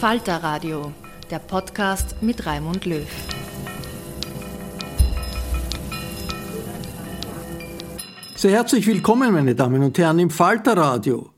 Falter Radio, der Podcast mit Raimund Löw. Sehr herzlich willkommen, meine Damen und Herren, im Falter Radio.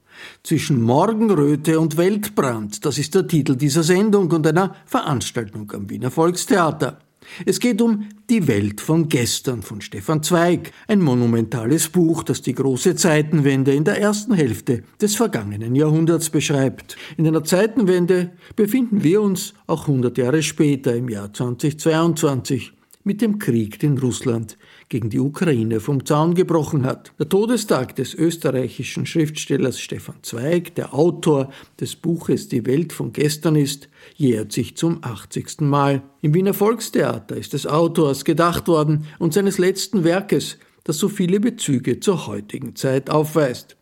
Zwischen Morgenröte und Weltbrand, das ist der Titel dieser Sendung und einer Veranstaltung am Wiener Volkstheater. Es geht um Die Welt von gestern von Stefan Zweig, ein monumentales Buch, das die große Zeitenwende in der ersten Hälfte des vergangenen Jahrhunderts beschreibt. In einer Zeitenwende befinden wir uns auch 100 Jahre später im Jahr 2022 mit dem Krieg, den Russland gegen die Ukraine vom Zaun gebrochen hat. Der Todestag des österreichischen Schriftstellers Stefan Zweig, der Autor des Buches Die Welt von gestern ist, jährt sich zum 80. Mal. Im Wiener Volkstheater ist des Autors gedacht worden und seines letzten Werkes, das so viele Bezüge zur heutigen Zeit aufweist.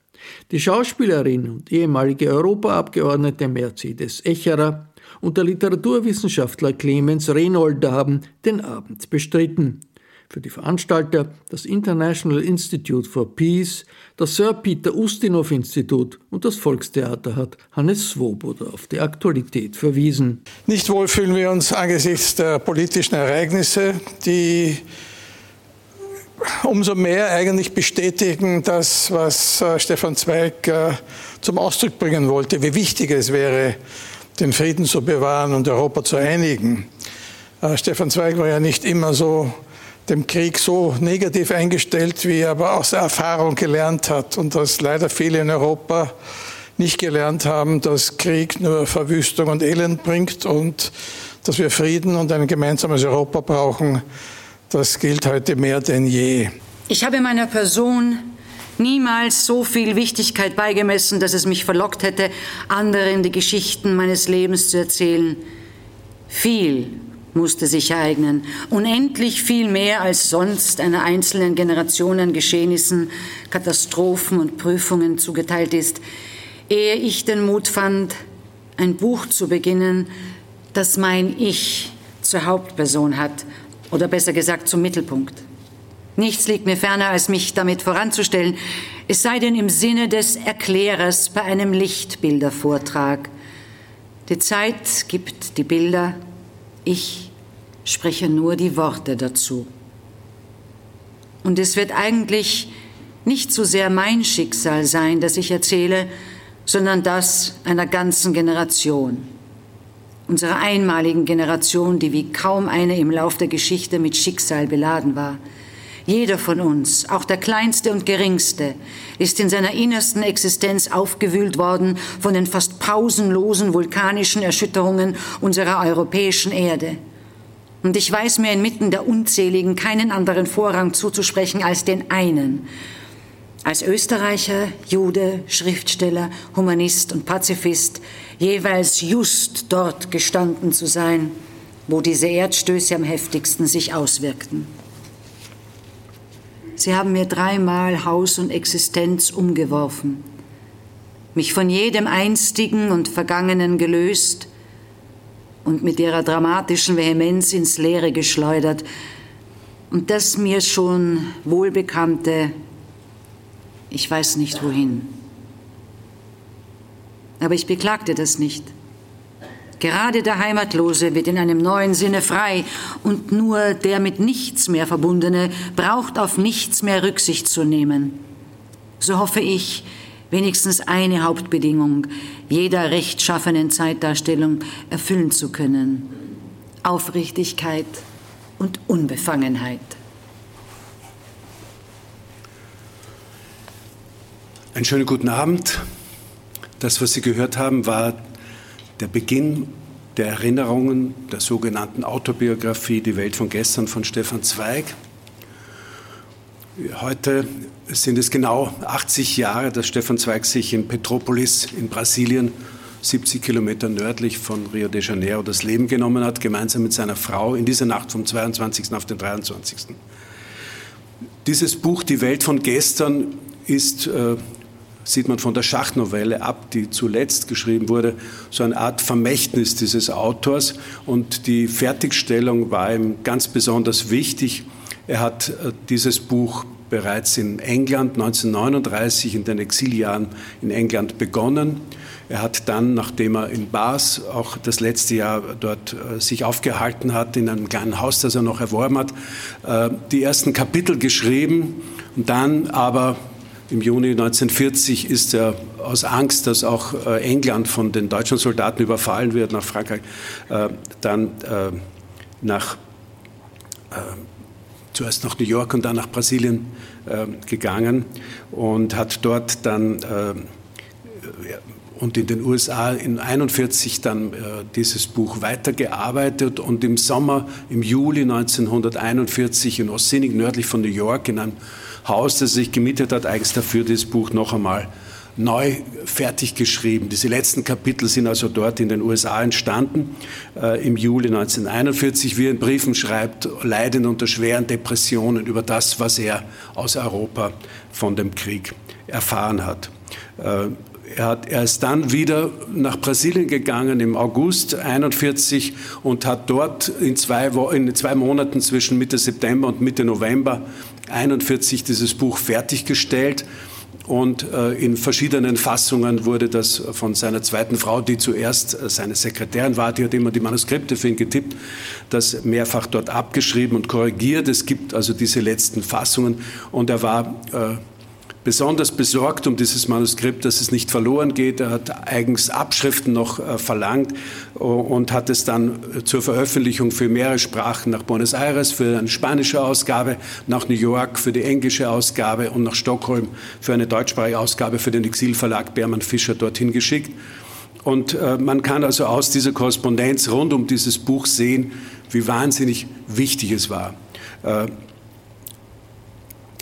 Die Schauspielerin und ehemalige Europaabgeordnete Mercedes Echerer und der Literaturwissenschaftler Clemens Renolder haben den Abend bestritten für die Veranstalter das International Institute for Peace, das Sir Peter Ustinov Institut und das Volkstheater hat Hannes Swoboda auf die Aktualität verwiesen. Nicht wohl fühlen wir uns angesichts der politischen Ereignisse, die umso mehr eigentlich bestätigen das, was äh, Stefan Zweig äh, zum Ausdruck bringen wollte, wie wichtig es wäre, den Frieden zu bewahren und Europa zu einigen. Äh, Stefan Zweig war ja nicht immer so dem Krieg so negativ eingestellt, wie er aber aus Erfahrung gelernt hat und dass leider viele in Europa nicht gelernt haben, dass Krieg nur Verwüstung und Elend bringt und dass wir Frieden und ein gemeinsames Europa brauchen, das gilt heute mehr denn je. Ich habe meiner Person niemals so viel Wichtigkeit beigemessen, dass es mich verlockt hätte, anderen die Geschichten meines Lebens zu erzählen. Viel musste sich ereignen. Unendlich viel mehr als sonst einer einzelnen Generation an Geschehnissen, Katastrophen und Prüfungen zugeteilt ist, ehe ich den Mut fand, ein Buch zu beginnen, das mein Ich zur Hauptperson hat, oder besser gesagt zum Mittelpunkt. Nichts liegt mir ferner, als mich damit voranzustellen, es sei denn im Sinne des Erklärers bei einem Lichtbildervortrag. Die Zeit gibt die Bilder, ich spreche nur die Worte dazu. Und es wird eigentlich nicht so sehr mein Schicksal sein, das ich erzähle, sondern das einer ganzen Generation. Unserer einmaligen Generation, die wie kaum eine im Lauf der Geschichte mit Schicksal beladen war. Jeder von uns, auch der kleinste und geringste, ist in seiner innersten Existenz aufgewühlt worden von den fast pausenlosen vulkanischen Erschütterungen unserer europäischen Erde. Und ich weiß mir inmitten der unzähligen keinen anderen Vorrang zuzusprechen als den einen. Als Österreicher, Jude, Schriftsteller, Humanist und Pazifist jeweils just dort gestanden zu sein, wo diese Erdstöße am heftigsten sich auswirkten. Sie haben mir dreimal Haus und Existenz umgeworfen, mich von jedem Einstigen und Vergangenen gelöst und mit ihrer dramatischen Vehemenz ins Leere geschleudert. Und das mir schon wohlbekannte, ich weiß nicht wohin. Aber ich beklagte das nicht. Gerade der Heimatlose wird in einem neuen Sinne frei und nur der mit nichts mehr Verbundene braucht auf nichts mehr Rücksicht zu nehmen. So hoffe ich, wenigstens eine Hauptbedingung jeder rechtschaffenen Zeitdarstellung erfüllen zu können. Aufrichtigkeit und Unbefangenheit. Einen schönen guten Abend. Das, was Sie gehört haben, war der Beginn der Erinnerungen der sogenannten Autobiografie Die Welt von gestern von Stefan Zweig. Heute sind es genau 80 Jahre, dass Stefan Zweig sich in Petropolis in Brasilien, 70 Kilometer nördlich von Rio de Janeiro, das Leben genommen hat, gemeinsam mit seiner Frau in dieser Nacht vom 22. auf den 23. Dieses Buch Die Welt von gestern ist äh, sieht man von der Schachnovelle ab, die zuletzt geschrieben wurde, so eine Art Vermächtnis dieses Autors. Und die Fertigstellung war ihm ganz besonders wichtig. Er hat äh, dieses Buch bereits in England 1939 in den Exiljahren in England begonnen. Er hat dann, nachdem er in Bars auch das letzte Jahr dort äh, sich aufgehalten hat, in einem kleinen Haus, das er noch erworben hat, äh, die ersten Kapitel geschrieben und dann aber im Juni 1940 ist er aus Angst, dass auch äh, England von den deutschen Soldaten überfallen wird, nach Frankreich, äh, dann äh, nach, zuerst nach New York und dann nach Brasilien gegangen und hat dort dann und in den USA in 1941 dann äh, dieses Buch weitergearbeitet und im Sommer, im Juli 1941 in Ossining, nördlich von New York, in einem Haus, das sich gemietet hat, eigens dafür dieses Buch noch einmal neu fertig geschrieben. Diese letzten Kapitel sind also dort in den USA entstanden, äh, im Juli 1941, wie er in Briefen schreibt, leidend unter schweren Depressionen über das, was er aus Europa von dem Krieg erfahren hat. Äh, er, hat, er ist dann wieder nach Brasilien gegangen im August 1941 und hat dort in zwei, in zwei Monaten zwischen Mitte September und Mitte November 1941 dieses Buch fertiggestellt. Und äh, in verschiedenen Fassungen wurde das von seiner zweiten Frau, die zuerst äh, seine Sekretärin war, die hat immer die Manuskripte für ihn getippt, das mehrfach dort abgeschrieben und korrigiert. Es gibt also diese letzten Fassungen und er war äh, besonders besorgt um dieses Manuskript, dass es nicht verloren geht. Er hat eigens Abschriften noch äh, verlangt und hat es dann zur Veröffentlichung für mehrere Sprachen nach Buenos Aires für eine spanische Ausgabe, nach New York für die englische Ausgabe und nach Stockholm für eine deutschsprachige Ausgabe für den Exilverlag Bermann Fischer dorthin geschickt. Und äh, man kann also aus dieser Korrespondenz rund um dieses Buch sehen, wie wahnsinnig wichtig es war. Äh,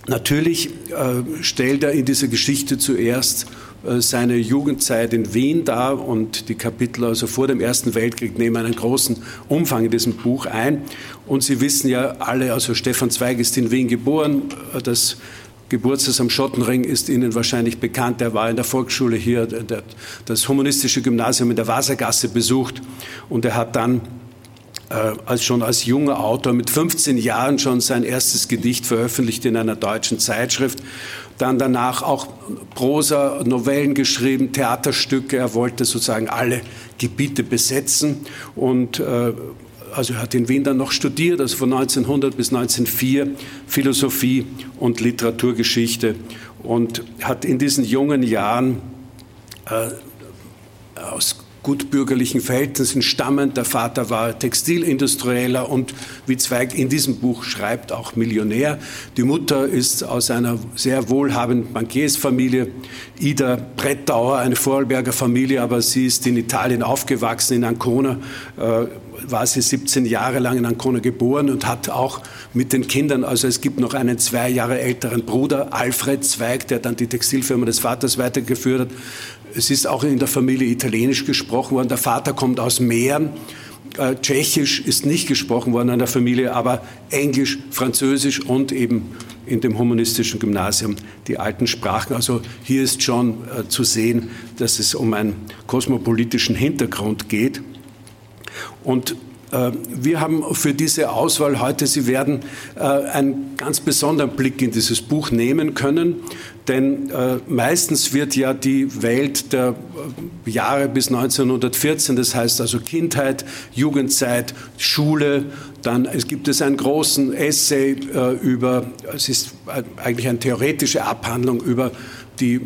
Natürlich äh, stellt er in dieser Geschichte zuerst äh, seine Jugendzeit in Wien dar und die Kapitel also vor dem Ersten Weltkrieg nehmen einen großen Umfang in diesem Buch ein. Und Sie wissen ja alle, also Stefan Zweig ist in Wien geboren, äh, das Geburtshaus am Schottenring ist Ihnen wahrscheinlich bekannt. Er war in der Volksschule hier, das humanistische Gymnasium in der Wassergasse besucht und er hat dann als schon als junger Autor mit 15 Jahren schon sein erstes Gedicht veröffentlicht in einer deutschen Zeitschrift. Dann danach auch Prosa, Novellen geschrieben, Theaterstücke. Er wollte sozusagen alle Gebiete besetzen und äh, also er hat in Wien dann noch studiert, also von 1900 bis 1904 Philosophie und Literaturgeschichte und hat in diesen jungen Jahren äh, aus gutbürgerlichen Verhältnissen stammend. Der Vater war Textilindustrieller und wie Zweig in diesem Buch schreibt, auch Millionär. Die Mutter ist aus einer sehr wohlhabenden Bankiersfamilie, Ida Brettauer, eine Vorarlberger Familie, aber sie ist in Italien aufgewachsen, in Ancona. Äh, war sie 17 Jahre lang in Ancona geboren und hat auch mit den Kindern, also es gibt noch einen zwei Jahre älteren Bruder, Alfred Zweig, der dann die Textilfirma des Vaters weitergeführt hat. Es ist auch in der Familie Italienisch gesprochen worden. Der Vater kommt aus Mähren. Äh, Tschechisch ist nicht gesprochen worden in der Familie, aber Englisch, Französisch und eben in dem humanistischen Gymnasium die alten Sprachen. Also hier ist schon äh, zu sehen, dass es um einen kosmopolitischen Hintergrund geht. Und äh, wir haben für diese Auswahl heute, Sie werden äh, einen ganz besonderen Blick in dieses Buch nehmen können, denn äh, meistens wird ja die Welt der Jahre bis 1914, das heißt also Kindheit, Jugendzeit, Schule, dann gibt es einen großen Essay über, es ist eigentlich eine theoretische Abhandlung über die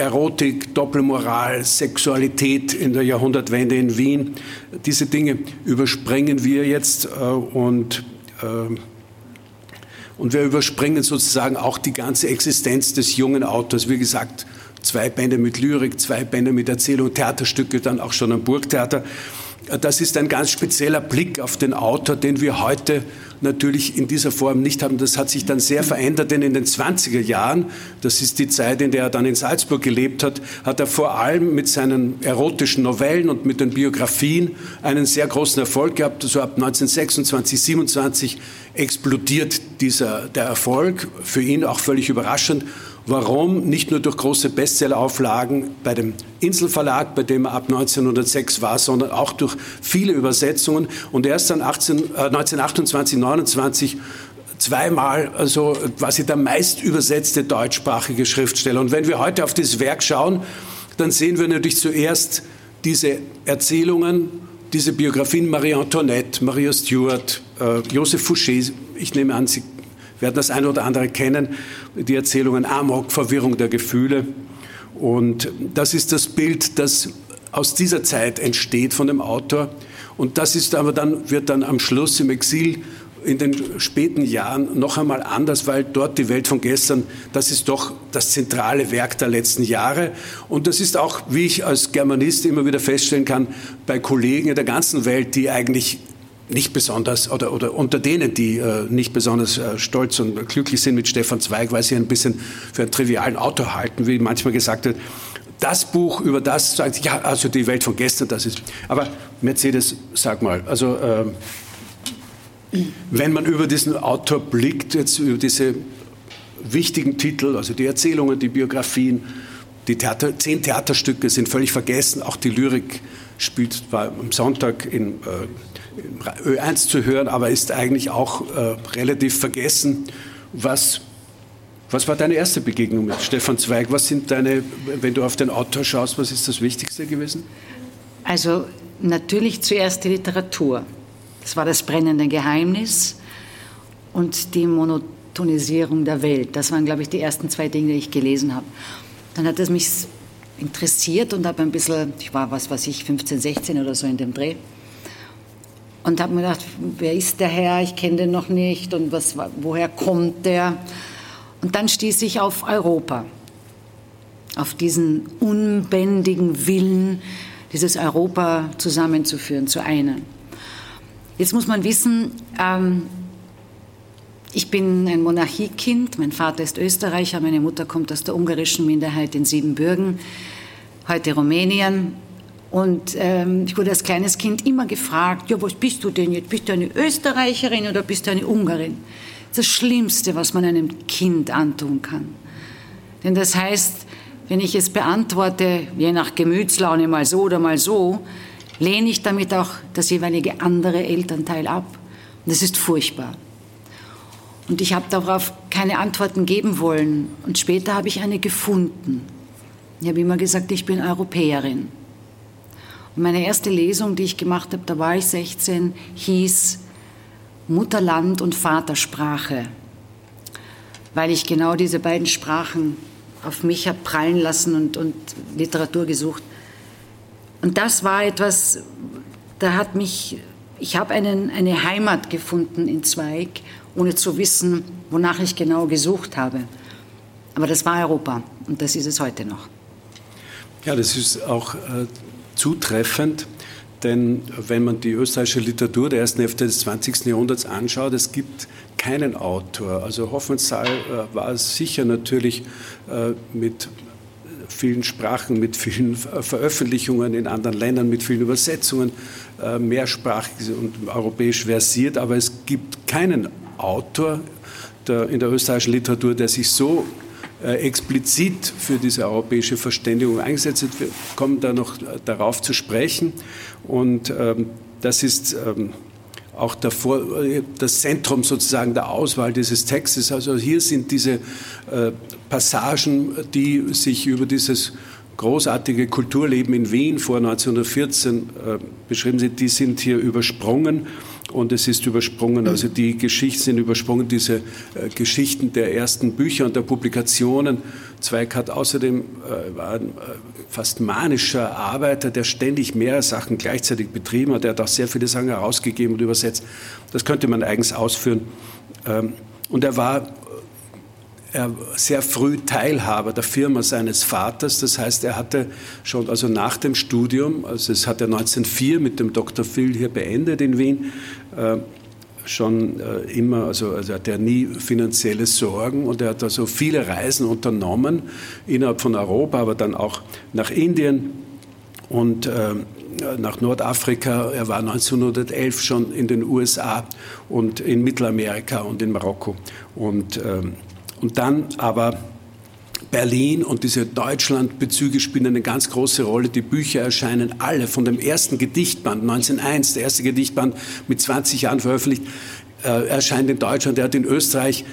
Erotik, Doppelmoral, Sexualität in der Jahrhundertwende in Wien. Diese Dinge überspringen wir jetzt äh, und, äh, und wir überspringen sozusagen auch die ganze Existenz des jungen Autors. Wie gesagt, zwei Bände mit Lyrik, zwei Bände mit Erzählung, Theaterstücke, dann auch schon am Burgtheater. Das ist ein ganz spezieller Blick auf den Autor, den wir heute natürlich in dieser Form nicht haben. Das hat sich dann sehr verändert, denn in den 20er Jahren, das ist die Zeit, in der er dann in Salzburg gelebt hat, hat er vor allem mit seinen erotischen Novellen und mit den Biografien einen sehr großen Erfolg gehabt. So ab 1926, 27 explodiert dieser, der Erfolg, für ihn auch völlig überraschend. Warum? Nicht nur durch große Bestsellauflagen bei dem Inselverlag, bei dem er ab 1906 war, sondern auch durch viele Übersetzungen. Und erst dann 18, äh, 1928, 29 zweimal also quasi der meist übersetzte deutschsprachige Schriftsteller. Und wenn wir heute auf das Werk schauen, dann sehen wir natürlich zuerst diese Erzählungen, diese Biografien Marie Antoinette, Maria Stuart, äh, Joseph Fouché. Ich nehme an, Sie werden das eine oder andere kennen, die Erzählungen Amok, Verwirrung der Gefühle. Und das ist das Bild, das aus dieser Zeit entsteht von dem Autor. Und das ist aber dann, wird dann am Schluss im Exil in den späten Jahren noch einmal anders, weil dort die Welt von gestern, das ist doch das zentrale Werk der letzten Jahre. Und das ist auch, wie ich als Germanist immer wieder feststellen kann, bei Kollegen in der ganzen Welt, die eigentlich nicht besonders, oder, oder unter denen, die äh, nicht besonders äh, stolz und glücklich sind mit Stefan Zweig, weil sie ein bisschen für einen trivialen Autor halten, wie manchmal gesagt wird, das Buch über das sagt, ja, also die Welt von gestern, das ist. Aber Mercedes, sag mal, also äh, wenn man über diesen Autor blickt, jetzt über diese wichtigen Titel, also die Erzählungen, die Biografien, die Theater, zehn Theaterstücke sind völlig vergessen, auch die Lyrik spielt war am Sonntag in äh, Ö1 zu hören, aber ist eigentlich auch äh, relativ vergessen. Was, was war deine erste Begegnung mit Stefan Zweig? Was sind deine, wenn du auf den Autor schaust, was ist das Wichtigste gewesen? Also natürlich zuerst die Literatur. Das war das brennende Geheimnis und die Monotonisierung der Welt. Das waren, glaube ich, die ersten zwei Dinge, die ich gelesen habe. Dann hat es mich interessiert und habe ein bisschen, ich war, was weiß ich, 15, 16 oder so in dem Dreh, und habe mir gedacht, wer ist der Herr? Ich kenne den noch nicht und was, woher kommt der? Und dann stieß ich auf Europa, auf diesen unbändigen Willen, dieses Europa zusammenzuführen zu einem. Jetzt muss man wissen, ähm, ich bin ein Monarchiekind, mein Vater ist Österreicher, meine Mutter kommt aus der ungarischen Minderheit in Siebenbürgen, heute Rumänien. Und ähm, ich wurde als kleines Kind immer gefragt, ja, was bist du denn jetzt? Bist du eine Österreicherin oder bist du eine Ungarin? Das Schlimmste, was man einem Kind antun kann. Denn das heißt, wenn ich es beantworte, je nach Gemütslaune mal so oder mal so, lehne ich damit auch das jeweilige andere Elternteil ab. Und das ist furchtbar. Und ich habe darauf keine Antworten geben wollen. Und später habe ich eine gefunden. Ich habe immer gesagt, ich bin Europäerin. Und meine erste Lesung, die ich gemacht habe, da war ich 16, hieß Mutterland und Vatersprache, weil ich genau diese beiden Sprachen auf mich habe prallen lassen und, und Literatur gesucht. Und das war etwas, da hat mich, ich habe eine Heimat gefunden in Zweig, ohne zu wissen, wonach ich genau gesucht habe. Aber das war Europa und das ist es heute noch. Ja, das ist auch äh, zutreffend, denn wenn man die österreichische Literatur der ersten Hälfte des 20. Jahrhunderts anschaut, es gibt keinen Autor. Also Hoffmannsthal äh, war sicher natürlich äh, mit vielen Sprachen, mit vielen Veröffentlichungen in anderen Ländern, mit vielen Übersetzungen, äh, mehrsprachig und europäisch versiert, aber es gibt keinen Autor in der österreichischen Literatur, der sich so explizit für diese europäische Verständigung eingesetzt hat. Wir kommen da noch darauf zu sprechen und ähm, das ist ähm, auch davor, das Zentrum sozusagen der Auswahl dieses Textes. Also hier sind diese äh, Passagen, die sich über dieses großartige Kulturleben in Wien vor 1914 äh, beschrieben sind, die sind hier übersprungen und es ist übersprungen, also die Geschichten sind übersprungen, diese äh, Geschichten der ersten Bücher und der Publikationen. Zweig hat außerdem äh, war ein äh, fast manischer Arbeiter, der ständig mehrere Sachen gleichzeitig betrieben hat. Er hat auch sehr viele Sachen herausgegeben und übersetzt. Das könnte man eigens ausführen. Ähm, und er war er sehr früh Teilhaber der Firma seines Vaters. Das heißt, er hatte schon also nach dem Studium, also es hat er 1904 mit dem Dr. Phil hier beendet in Wien, äh, schon äh, immer, also, also hat er nie finanzielle Sorgen und er hat also viele Reisen unternommen innerhalb von Europa, aber dann auch nach Indien und äh, nach Nordafrika. Er war 1911 schon in den USA und in Mittelamerika und in Marokko und ähm, und dann aber Berlin und diese Deutschlandbezüge spielen eine ganz große Rolle. Die Bücher erscheinen alle von dem ersten Gedichtband 1901, der erste Gedichtband mit 20 Jahren veröffentlicht, äh, erscheint in Deutschland. Er hat in Österreich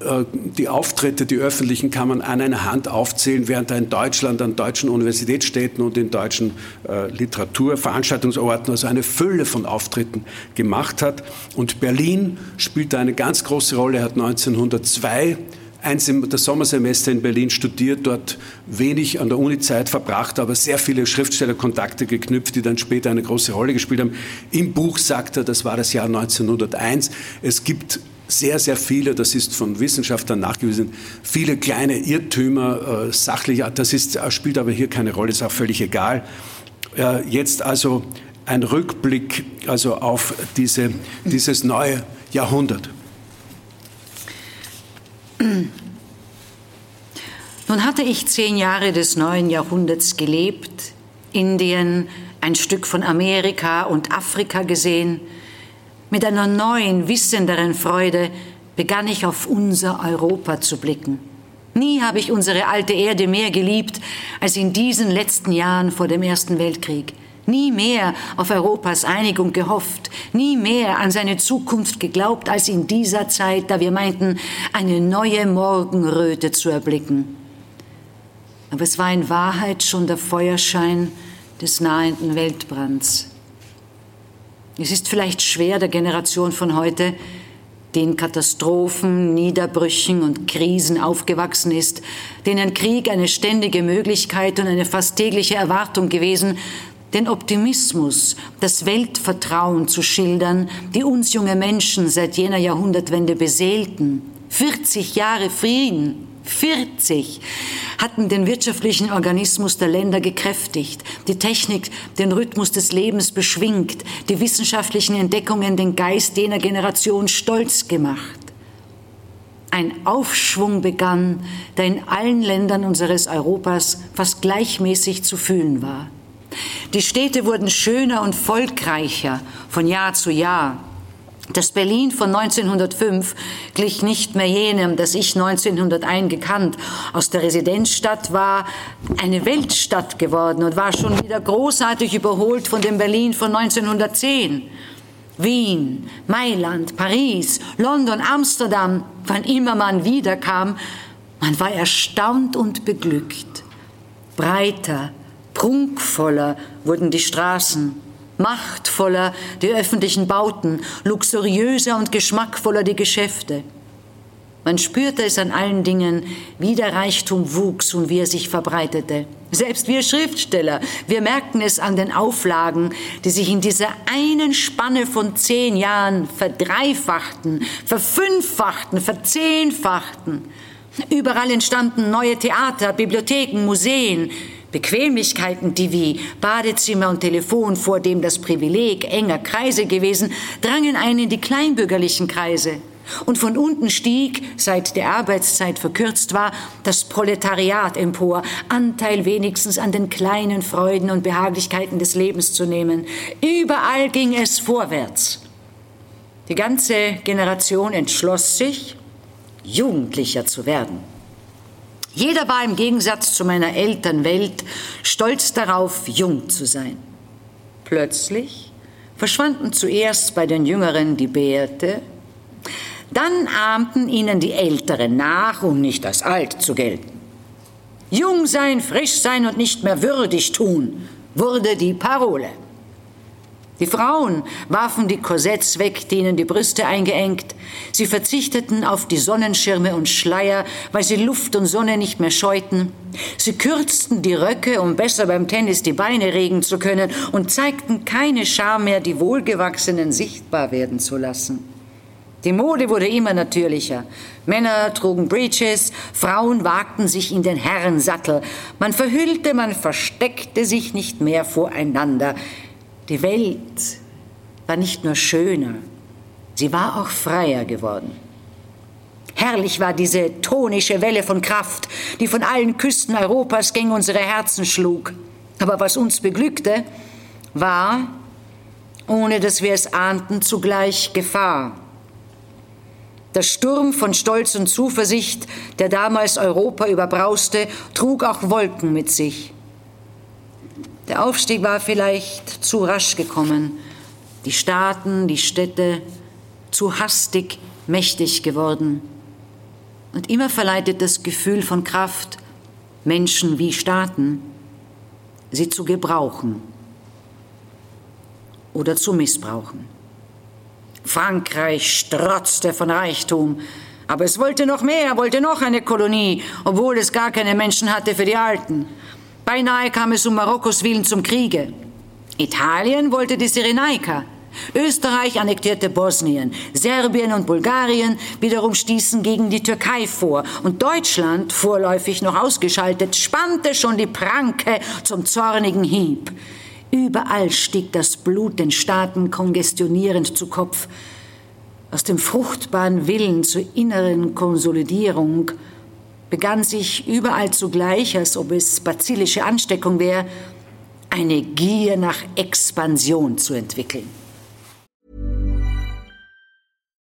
äh, die Auftritte, die öffentlichen, kann man an einer Hand aufzählen, während er in Deutschland an deutschen Universitätsstädten und in deutschen äh, Literaturveranstaltungsorten also eine Fülle von Auftritten gemacht hat. Und Berlin spielt eine ganz große Rolle. Er hat 1902 eins das Sommersemester in Berlin studiert, dort wenig an der Uni-Zeit verbracht, aber sehr viele Schriftstellerkontakte geknüpft, die dann später eine große Rolle gespielt haben. Im Buch sagt er, das war das Jahr 1901, es gibt sehr, sehr viele, das ist von Wissenschaftlern nachgewiesen, viele kleine Irrtümer äh, sachlicher, das ist, spielt aber hier keine Rolle, ist auch völlig egal. Äh, jetzt also ein Rückblick also auf diese, dieses neue Jahrhundert. Nun hatte ich zehn Jahre des neuen Jahrhunderts gelebt, Indien, ein Stück von Amerika und Afrika gesehen. Mit einer neuen, wissenderen Freude begann ich auf unser Europa zu blicken. Nie habe ich unsere alte Erde mehr geliebt als in diesen letzten Jahren vor dem Ersten Weltkrieg nie mehr auf Europas Einigung gehofft, nie mehr an seine Zukunft geglaubt als in dieser Zeit, da wir meinten, eine neue Morgenröte zu erblicken. Aber es war in Wahrheit schon der Feuerschein des nahenden Weltbrands. Es ist vielleicht schwer der Generation von heute, den Katastrophen, Niederbrüchen und Krisen aufgewachsen ist, denen Krieg eine ständige Möglichkeit und eine fast tägliche Erwartung gewesen, den Optimismus, das Weltvertrauen zu schildern, die uns junge Menschen seit jener Jahrhundertwende beseelten. 40 Jahre Frieden, 40 hatten den wirtschaftlichen Organismus der Länder gekräftigt, die Technik den Rhythmus des Lebens beschwingt, die wissenschaftlichen Entdeckungen den Geist jener Generation stolz gemacht. Ein Aufschwung begann, der in allen Ländern unseres Europas fast gleichmäßig zu fühlen war. Die Städte wurden schöner und volkreicher von Jahr zu Jahr. Das Berlin von 1905 glich nicht mehr jenem, das ich 1901 gekannt. Aus der Residenzstadt war eine Weltstadt geworden und war schon wieder großartig überholt von dem Berlin von 1910. Wien, Mailand, Paris, London, Amsterdam, wann immer man wiederkam, man war erstaunt und beglückt. Breiter, Prunkvoller wurden die Straßen, machtvoller die öffentlichen Bauten, luxuriöser und geschmackvoller die Geschäfte. Man spürte es an allen Dingen, wie der Reichtum wuchs und wie er sich verbreitete. Selbst wir Schriftsteller, wir merkten es an den Auflagen, die sich in dieser einen Spanne von zehn Jahren verdreifachten, verfünffachten, verzehnfachten. Überall entstanden neue Theater, Bibliotheken, Museen, Bequemlichkeiten, die wie Badezimmer und Telefon vor dem das Privileg enger Kreise gewesen, drangen ein in die kleinbürgerlichen Kreise. Und von unten stieg, seit der Arbeitszeit verkürzt war, das Proletariat empor, Anteil wenigstens an den kleinen Freuden und Behaglichkeiten des Lebens zu nehmen. Überall ging es vorwärts. Die ganze Generation entschloss sich, Jugendlicher zu werden. Jeder war im Gegensatz zu meiner Elternwelt stolz darauf, jung zu sein. Plötzlich verschwanden zuerst bei den Jüngeren die Bärte, dann ahmten ihnen die Älteren nach, um nicht als alt zu gelten. Jung sein, frisch sein und nicht mehr würdig tun, wurde die Parole. Die Frauen warfen die Korsetts weg, denen die Brüste eingeengt. Sie verzichteten auf die Sonnenschirme und Schleier, weil sie Luft und Sonne nicht mehr scheuten. Sie kürzten die Röcke, um besser beim Tennis die Beine regen zu können, und zeigten keine Scham mehr, die Wohlgewachsenen sichtbar werden zu lassen. Die Mode wurde immer natürlicher. Männer trugen Breeches, Frauen wagten sich in den Herrensattel. Man verhüllte, man versteckte sich nicht mehr voreinander. Die Welt war nicht nur schöner, sie war auch freier geworden. Herrlich war diese tonische Welle von Kraft, die von allen Küsten Europas gegen unsere Herzen schlug. Aber was uns beglückte, war, ohne dass wir es ahnten, zugleich Gefahr. Der Sturm von Stolz und Zuversicht, der damals Europa überbrauste, trug auch Wolken mit sich. Der Aufstieg war vielleicht zu rasch gekommen, die Staaten, die Städte zu hastig mächtig geworden. Und immer verleitet das Gefühl von Kraft Menschen wie Staaten, sie zu gebrauchen oder zu missbrauchen. Frankreich strotzte von Reichtum, aber es wollte noch mehr, wollte noch eine Kolonie, obwohl es gar keine Menschen hatte für die Alten. Beinahe kam es um Marokkos Willen zum Kriege. Italien wollte die Cyrenaika. Österreich annektierte Bosnien, Serbien und Bulgarien wiederum stießen gegen die Türkei vor und Deutschland, vorläufig noch ausgeschaltet, spannte schon die Pranke zum zornigen Hieb. Überall stieg das Blut den Staaten kongestionierend zu Kopf. Aus dem fruchtbaren Willen zur inneren Konsolidierung begann sich überall zugleich, als ob es bazilische Ansteckung wäre, eine Gier nach Expansion zu entwickeln.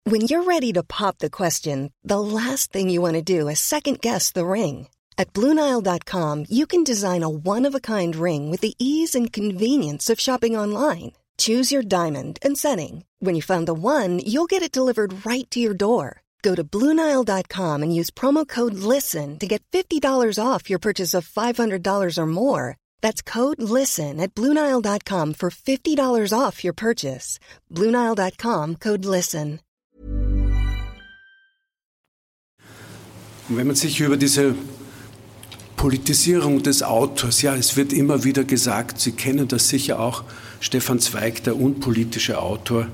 When you're ready to pop the question, the last thing you want to do is second guess the ring. At Bluenile.com, you can design a one of a kind ring with the ease and convenience of shopping online. Choose your diamond and setting. When you find the one, you'll get it delivered right to your door. Go to Bluenile.com and use promo code LISTEN to get $50 off your purchase of $500 or more. That's code LISTEN at Bluenile.com for $50 off your purchase. Bluenile.com code LISTEN. Wenn man sich über diese Politisierung des Autors. Ja, es wird immer wieder gesagt, Sie kennen das sicher auch, Stefan Zweig, der unpolitische Autor,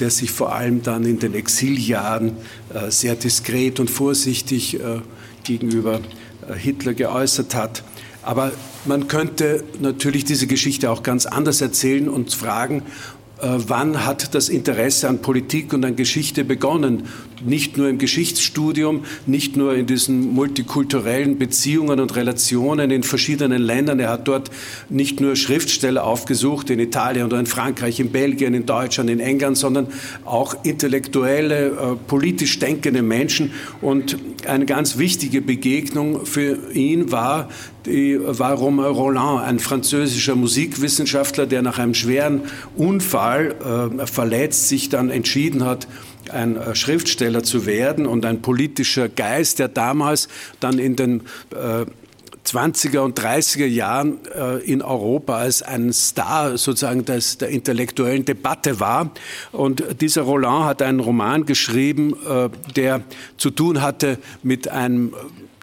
der sich vor allem dann in den Exiljahren äh, sehr diskret und vorsichtig äh, gegenüber äh, Hitler geäußert hat. Aber man könnte natürlich diese Geschichte auch ganz anders erzählen und fragen, wann hat das Interesse an Politik und an Geschichte begonnen? Nicht nur im Geschichtsstudium, nicht nur in diesen multikulturellen Beziehungen und Relationen in verschiedenen Ländern. Er hat dort nicht nur Schriftsteller aufgesucht, in Italien oder in Frankreich, in Belgien, in Deutschland, in England, sondern auch intellektuelle, äh, politisch denkende Menschen. Und eine ganz wichtige Begegnung für ihn war, die war Romain Roland, ein französischer Musikwissenschaftler, der nach einem schweren Unfall äh, verletzt sich dann entschieden hat, ein äh, Schriftsteller zu werden und ein politischer Geist, der damals dann in den äh, 20er und 30er Jahren äh, in Europa als ein Star sozusagen des, der intellektuellen Debatte war. Und dieser Roland hat einen Roman geschrieben, äh, der zu tun hatte mit einem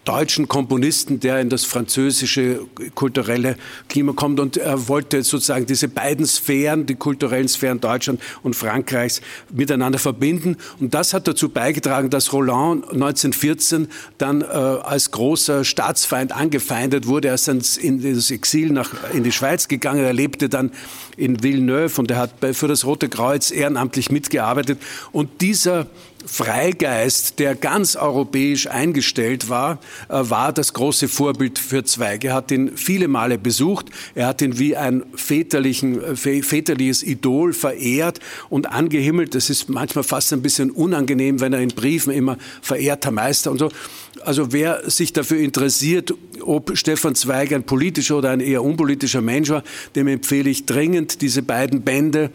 deutschen Komponisten, der in das französische kulturelle Klima kommt. Und er wollte sozusagen diese beiden Sphären, die kulturellen Sphären Deutschland und Frankreichs, miteinander verbinden. Und das hat dazu beigetragen, dass Roland 1914 dann äh, als großer Staatsfeind angefeindet wurde. Er ist dann in das Exil nach, in die Schweiz gegangen. Er lebte dann in Villeneuve und er hat für das Rote Kreuz ehrenamtlich mitgearbeitet. Und dieser Freigeist, der ganz europäisch eingestellt war, äh, war das große Vorbild für Zweig. Er hat ihn viele Male besucht. Er hat ihn wie ein väterlichen, äh, väterliches Idol verehrt und angehimmelt. Das ist manchmal fast ein bisschen unangenehm, wenn er in Briefen immer verehrter Meister und so. Also wer sich dafür interessiert, ob Stefan Zweig ein politischer oder ein eher unpolitischer Mensch war, dem empfehle ich dringend diese beiden Bände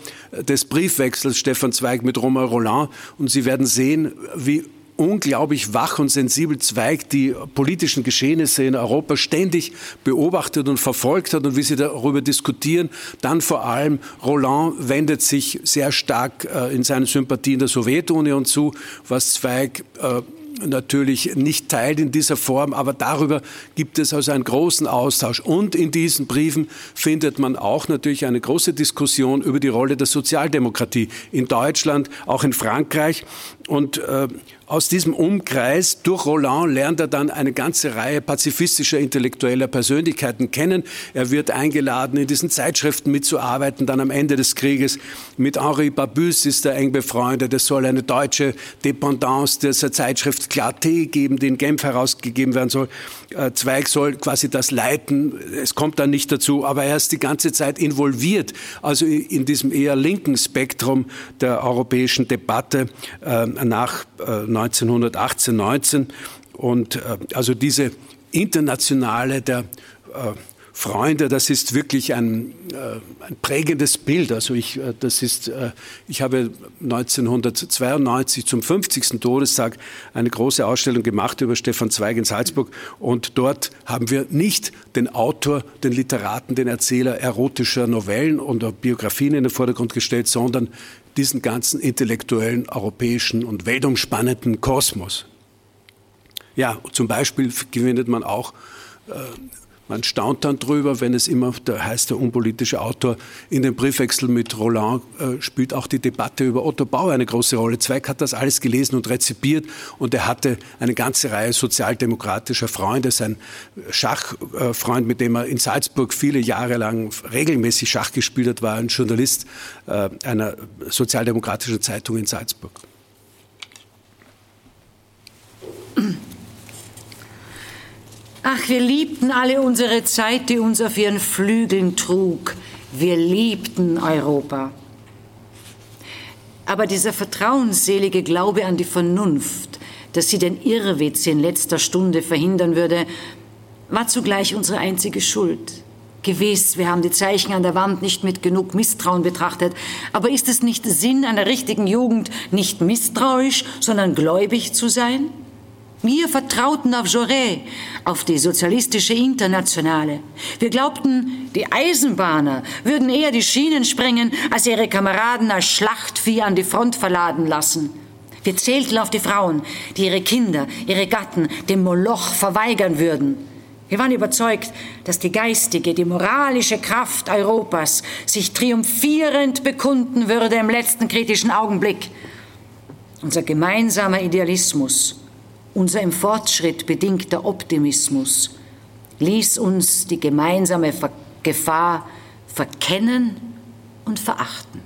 des Briefwechsels Stefan Zweig mit Romain Roland und Sie werden sehen, wie unglaublich wach und sensibel Zweig die politischen Geschehnisse in Europa ständig beobachtet und verfolgt hat und wie sie darüber diskutieren. Dann vor allem Roland wendet sich sehr stark äh, in seinen Sympathien der Sowjetunion zu, was Zweig äh, natürlich nicht teilt in dieser Form, aber darüber gibt es also einen großen Austausch. Und in diesen Briefen findet man auch natürlich eine große Diskussion über die Rolle der Sozialdemokratie in Deutschland, auch in Frankreich. Und äh, aus diesem Umkreis durch Roland lernt er dann eine ganze Reihe pazifistischer intellektueller Persönlichkeiten kennen. Er wird eingeladen, in diesen Zeitschriften mitzuarbeiten. Dann am Ende des Krieges mit Henri Babus ist er eng befreundet. Es soll eine deutsche Dependance dieser Zeitschrift Clarté geben, die in Genf herausgegeben werden soll. Äh, Zweig soll quasi das leiten. Es kommt dann nicht dazu, aber er ist die ganze Zeit involviert, also in diesem eher linken Spektrum der europäischen Debatte äh, nach 1918, äh, 19. Und äh, also diese internationale der äh, Freunde, das ist wirklich ein, ein prägendes Bild. Also ich, das ist, ich habe 1992 zum 50. Todestag eine große Ausstellung gemacht über Stefan Zweig in Salzburg und dort haben wir nicht den Autor, den Literaten, den Erzähler erotischer Novellen und Biografien in den Vordergrund gestellt, sondern diesen ganzen intellektuellen, europäischen und weltumspannenden Kosmos. Ja, zum Beispiel gewinnt man auch, äh, man staunt dann drüber, wenn es immer, da heißt der unpolitische Autor, in dem Briefwechsel mit Roland äh, spielt auch die Debatte über Otto Bauer eine große Rolle. Zweig hat das alles gelesen und rezipiert und er hatte eine ganze Reihe sozialdemokratischer Freunde. Sein Schachfreund, mit dem er in Salzburg viele Jahre lang regelmäßig Schach gespielt hat, war ein Journalist äh, einer sozialdemokratischen Zeitung in Salzburg. Ach, wir liebten alle unsere Zeit, die uns auf ihren Flügeln trug. Wir liebten Europa. Aber dieser vertrauensselige Glaube an die Vernunft, dass sie den Irrwitz in letzter Stunde verhindern würde, war zugleich unsere einzige Schuld. Gewiss, wir haben die Zeichen an der Wand nicht mit genug Misstrauen betrachtet, aber ist es nicht Sinn einer richtigen Jugend, nicht misstrauisch, sondern gläubig zu sein? Wir vertrauten auf Jaurès, auf die sozialistische Internationale. Wir glaubten, die Eisenbahner würden eher die Schienen sprengen, als ihre Kameraden als Schlachtvieh an die Front verladen lassen. Wir zählten auf die Frauen, die ihre Kinder, ihre Gatten dem Moloch verweigern würden. Wir waren überzeugt, dass die geistige, die moralische Kraft Europas sich triumphierend bekunden würde im letzten kritischen Augenblick. Unser gemeinsamer Idealismus unser im Fortschritt bedingter Optimismus ließ uns die gemeinsame Gefahr verkennen und verachten.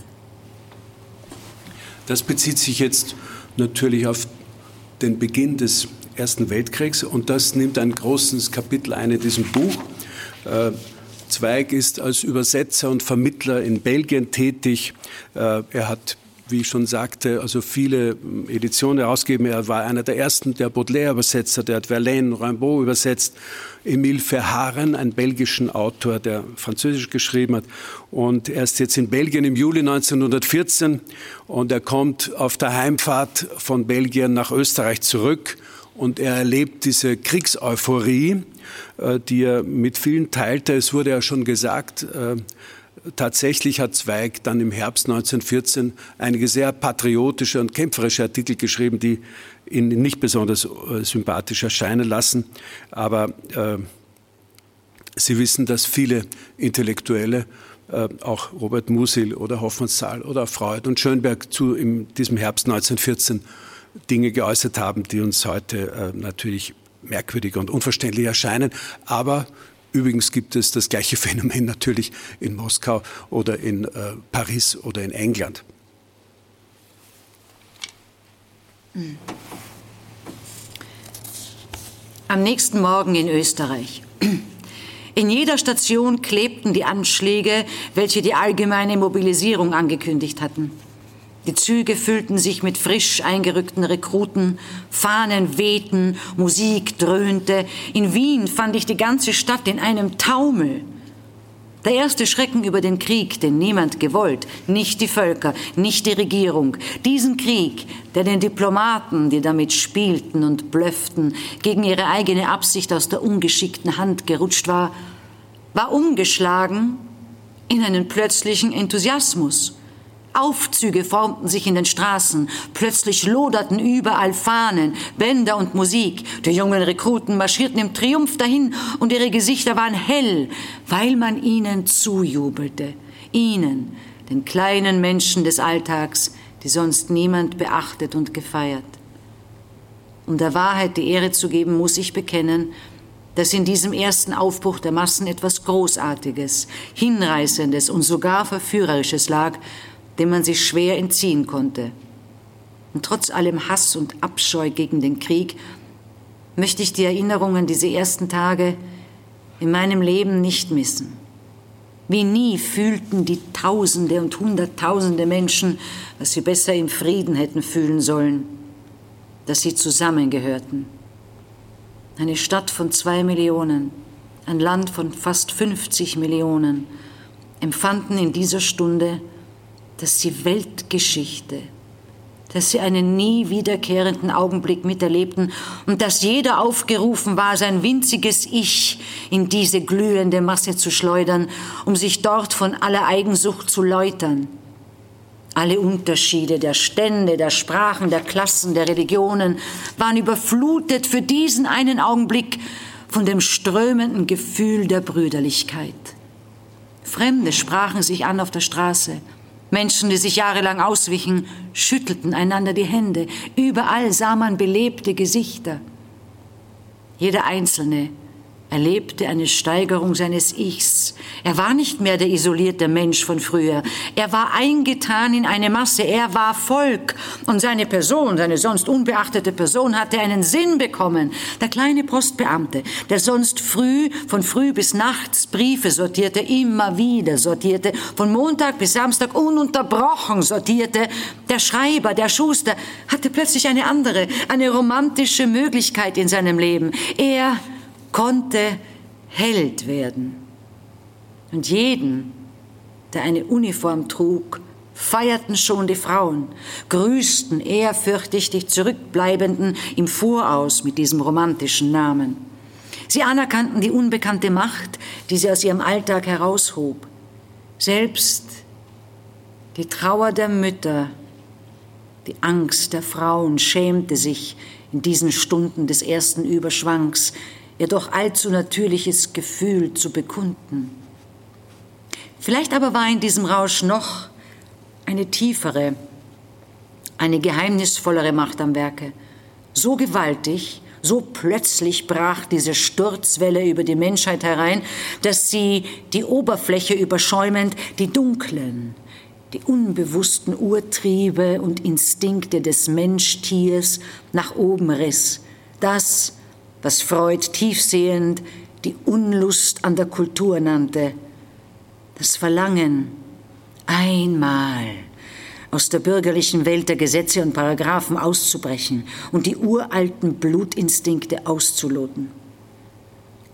Das bezieht sich jetzt natürlich auf den Beginn des Ersten Weltkriegs und das nimmt ein großes Kapitel ein in diesem Buch. Äh, Zweig ist als Übersetzer und Vermittler in Belgien tätig. Äh, er hat wie ich schon sagte, also viele ähm, Editionen herausgeben. Er war einer der ersten, der Baudelaire übersetzt hat. Er Verlaine, Rimbaud übersetzt. Emile Verhaeren, ein belgischen Autor, der Französisch geschrieben hat. Und er ist jetzt in Belgien im Juli 1914 und er kommt auf der Heimfahrt von Belgien nach Österreich zurück und er erlebt diese Kriegseuphorie, äh, die er mit vielen teilte. Es wurde ja schon gesagt, äh, tatsächlich hat Zweig dann im Herbst 1914 einige sehr patriotische und kämpferische Artikel geschrieben, die ihn nicht besonders äh, sympathisch erscheinen lassen. Aber äh, Sie wissen, dass viele Intellektuelle, äh, auch Robert Musil oder Hoffmannsthal oder Freud und Schönberg zu in diesem Herbst 1914 Dinge geäußert haben, die uns heute äh, natürlich merkwürdig und unverständlich erscheinen. Aber übrigens gibt es das gleiche Phänomen natürlich in Moskau oder in äh, Paris oder in England. Am nächsten Morgen in Österreich. In jeder Station klebten die Anschläge, welche die allgemeine Mobilisierung angekündigt hatten. Die Züge füllten sich mit frisch eingerückten Rekruten, Fahnen wehten, Musik dröhnte. In Wien fand ich die ganze Stadt in einem Taumel. Der erste Schrecken über den Krieg, den niemand gewollt, nicht die Völker, nicht die Regierung, diesen Krieg, der den Diplomaten, die damit spielten und blöfften, gegen ihre eigene Absicht aus der ungeschickten Hand gerutscht war, war umgeschlagen in einen plötzlichen Enthusiasmus. Aufzüge formten sich in den Straßen, plötzlich loderten überall Fahnen, Bänder und Musik. Die jungen Rekruten marschierten im Triumph dahin und ihre Gesichter waren hell, weil man ihnen zujubelte. Ihnen, den kleinen Menschen des Alltags, die sonst niemand beachtet und gefeiert. Um der Wahrheit die Ehre zu geben, muss ich bekennen, dass in diesem ersten Aufbruch der Massen etwas Großartiges, Hinreißendes und sogar Verführerisches lag, dem man sich schwer entziehen konnte. Und trotz allem Hass und Abscheu gegen den Krieg möchte ich die Erinnerungen dieser ersten Tage in meinem Leben nicht missen. Wie nie fühlten die Tausende und Hunderttausende Menschen, was sie besser im Frieden hätten fühlen sollen, dass sie zusammengehörten. Eine Stadt von zwei Millionen, ein Land von fast 50 Millionen empfanden in dieser Stunde dass sie Weltgeschichte, dass sie einen nie wiederkehrenden Augenblick miterlebten und dass jeder aufgerufen war, sein winziges Ich in diese glühende Masse zu schleudern, um sich dort von aller Eigensucht zu läutern. Alle Unterschiede der Stände, der Sprachen, der Klassen, der Religionen waren überflutet für diesen einen Augenblick von dem strömenden Gefühl der Brüderlichkeit. Fremde sprachen sich an auf der Straße, Menschen, die sich jahrelang auswichen, schüttelten einander die Hände. Überall sah man belebte Gesichter. Jeder Einzelne erlebte eine Steigerung seines Ichs. Er war nicht mehr der isolierte Mensch von früher. Er war eingetan in eine Masse. Er war Volk. Und seine Person, seine sonst unbeachtete Person, hatte einen Sinn bekommen. Der kleine Postbeamte, der sonst früh, von früh bis nachts Briefe sortierte, immer wieder sortierte, von Montag bis Samstag ununterbrochen sortierte, der Schreiber, der Schuster, hatte plötzlich eine andere, eine romantische Möglichkeit in seinem Leben. Er konnte Held werden. Und jeden, der eine Uniform trug, feierten schon die Frauen, grüßten ehrfürchtig die Zurückbleibenden im Voraus mit diesem romantischen Namen. Sie anerkannten die unbekannte Macht, die sie aus ihrem Alltag heraushob. Selbst die Trauer der Mütter, die Angst der Frauen schämte sich in diesen Stunden des ersten Überschwangs, ihr doch allzu natürliches Gefühl zu bekunden. Vielleicht aber war in diesem Rausch noch eine tiefere, eine geheimnisvollere Macht am Werke. So gewaltig, so plötzlich brach diese Sturzwelle über die Menschheit herein, dass sie die Oberfläche überschäumend die dunklen, die unbewussten Urtriebe und Instinkte des Menschtiers nach oben riss. Das, was Freud tiefsehend die Unlust an der Kultur nannte, das Verlangen, einmal aus der bürgerlichen Welt der Gesetze und Paragraphen auszubrechen und die uralten Blutinstinkte auszuloten.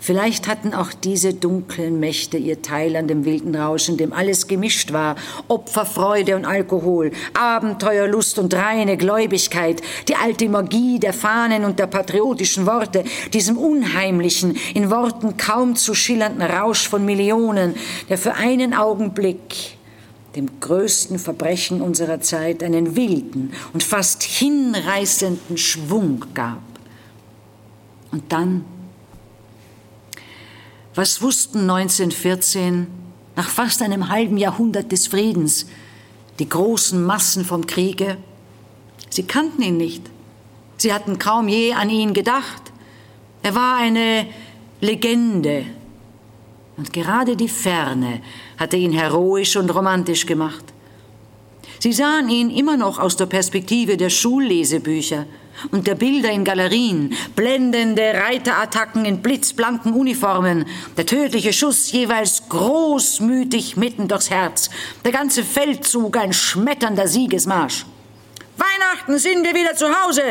Vielleicht hatten auch diese dunklen Mächte ihr Teil an dem wilden Rausch, in dem alles gemischt war. Opferfreude und Alkohol, Abenteuerlust und reine Gläubigkeit, die alte Magie der Fahnen und der patriotischen Worte, diesem unheimlichen, in Worten kaum zu schillernden Rausch von Millionen, der für einen Augenblick dem größten Verbrechen unserer Zeit einen wilden und fast hinreißenden Schwung gab. Und dann was wussten 1914, nach fast einem halben Jahrhundert des Friedens, die großen Massen vom Kriege? Sie kannten ihn nicht. Sie hatten kaum je an ihn gedacht. Er war eine Legende. Und gerade die Ferne hatte ihn heroisch und romantisch gemacht. Sie sahen ihn immer noch aus der Perspektive der Schullesebücher und der Bilder in Galerien, blendende Reiterattacken in blitzblanken Uniformen, der tödliche Schuss jeweils großmütig mitten durchs Herz, der ganze Feldzug ein schmetternder Siegesmarsch. Weihnachten sind wir wieder zu Hause,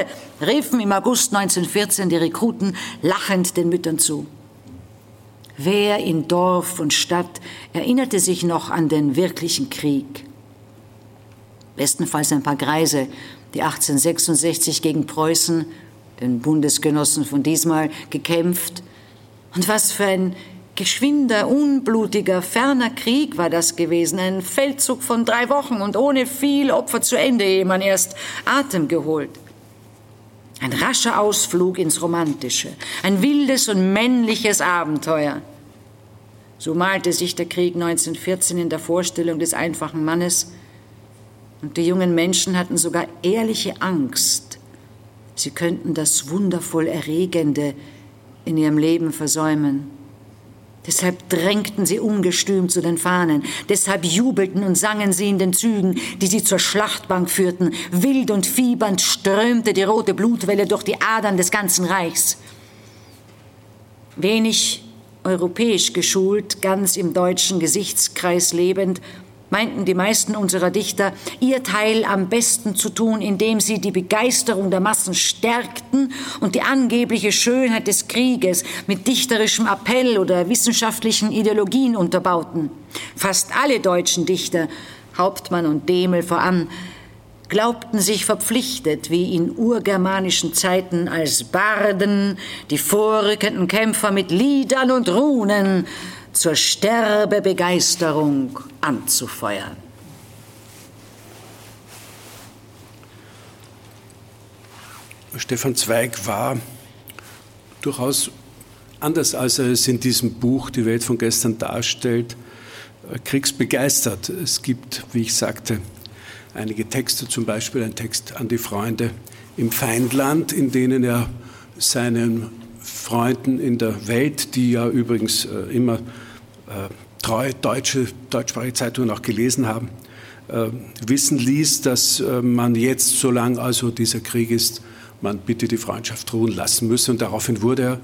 riefen im August 1914 die Rekruten lachend den Müttern zu. Wer in Dorf und Stadt erinnerte sich noch an den wirklichen Krieg? Bestenfalls ein paar Greise, die 1866 gegen Preußen, den Bundesgenossen von diesmal, gekämpft. Und was für ein geschwinder, unblutiger, ferner Krieg war das gewesen, ein Feldzug von drei Wochen und ohne viel Opfer zu Ende, ehe man erst Atem geholt. Ein rascher Ausflug ins Romantische, ein wildes und männliches Abenteuer. So malte sich der Krieg 1914 in der Vorstellung des einfachen Mannes, und die jungen Menschen hatten sogar ehrliche Angst, sie könnten das wundervoll Erregende in ihrem Leben versäumen. Deshalb drängten sie ungestüm zu den Fahnen, deshalb jubelten und sangen sie in den Zügen, die sie zur Schlachtbank führten. Wild und fiebernd strömte die rote Blutwelle durch die Adern des ganzen Reichs. Wenig europäisch geschult, ganz im deutschen Gesichtskreis lebend, meinten die meisten unserer Dichter, ihr Teil am besten zu tun, indem sie die Begeisterung der Massen stärkten und die angebliche Schönheit des Krieges mit dichterischem Appell oder wissenschaftlichen Ideologien unterbauten. Fast alle deutschen Dichter, Hauptmann und Demel voran, glaubten sich verpflichtet, wie in urgermanischen Zeiten als Barden, die vorrückenden Kämpfer mit Liedern und Runen zur Sterbebegeisterung anzufeuern. Stefan Zweig war durchaus anders, als er es in diesem Buch Die Welt von gestern darstellt, äh, kriegsbegeistert. Es gibt, wie ich sagte, einige Texte, zum Beispiel ein Text an die Freunde im Feindland, in denen er seinen Freunden in der Welt, die ja übrigens äh, immer äh, treu deutsche, deutschsprachige Zeitungen auch gelesen haben, äh, wissen ließ, dass äh, man jetzt, solange also dieser Krieg ist, man bitte die Freundschaft ruhen lassen müsse. Und daraufhin wurde er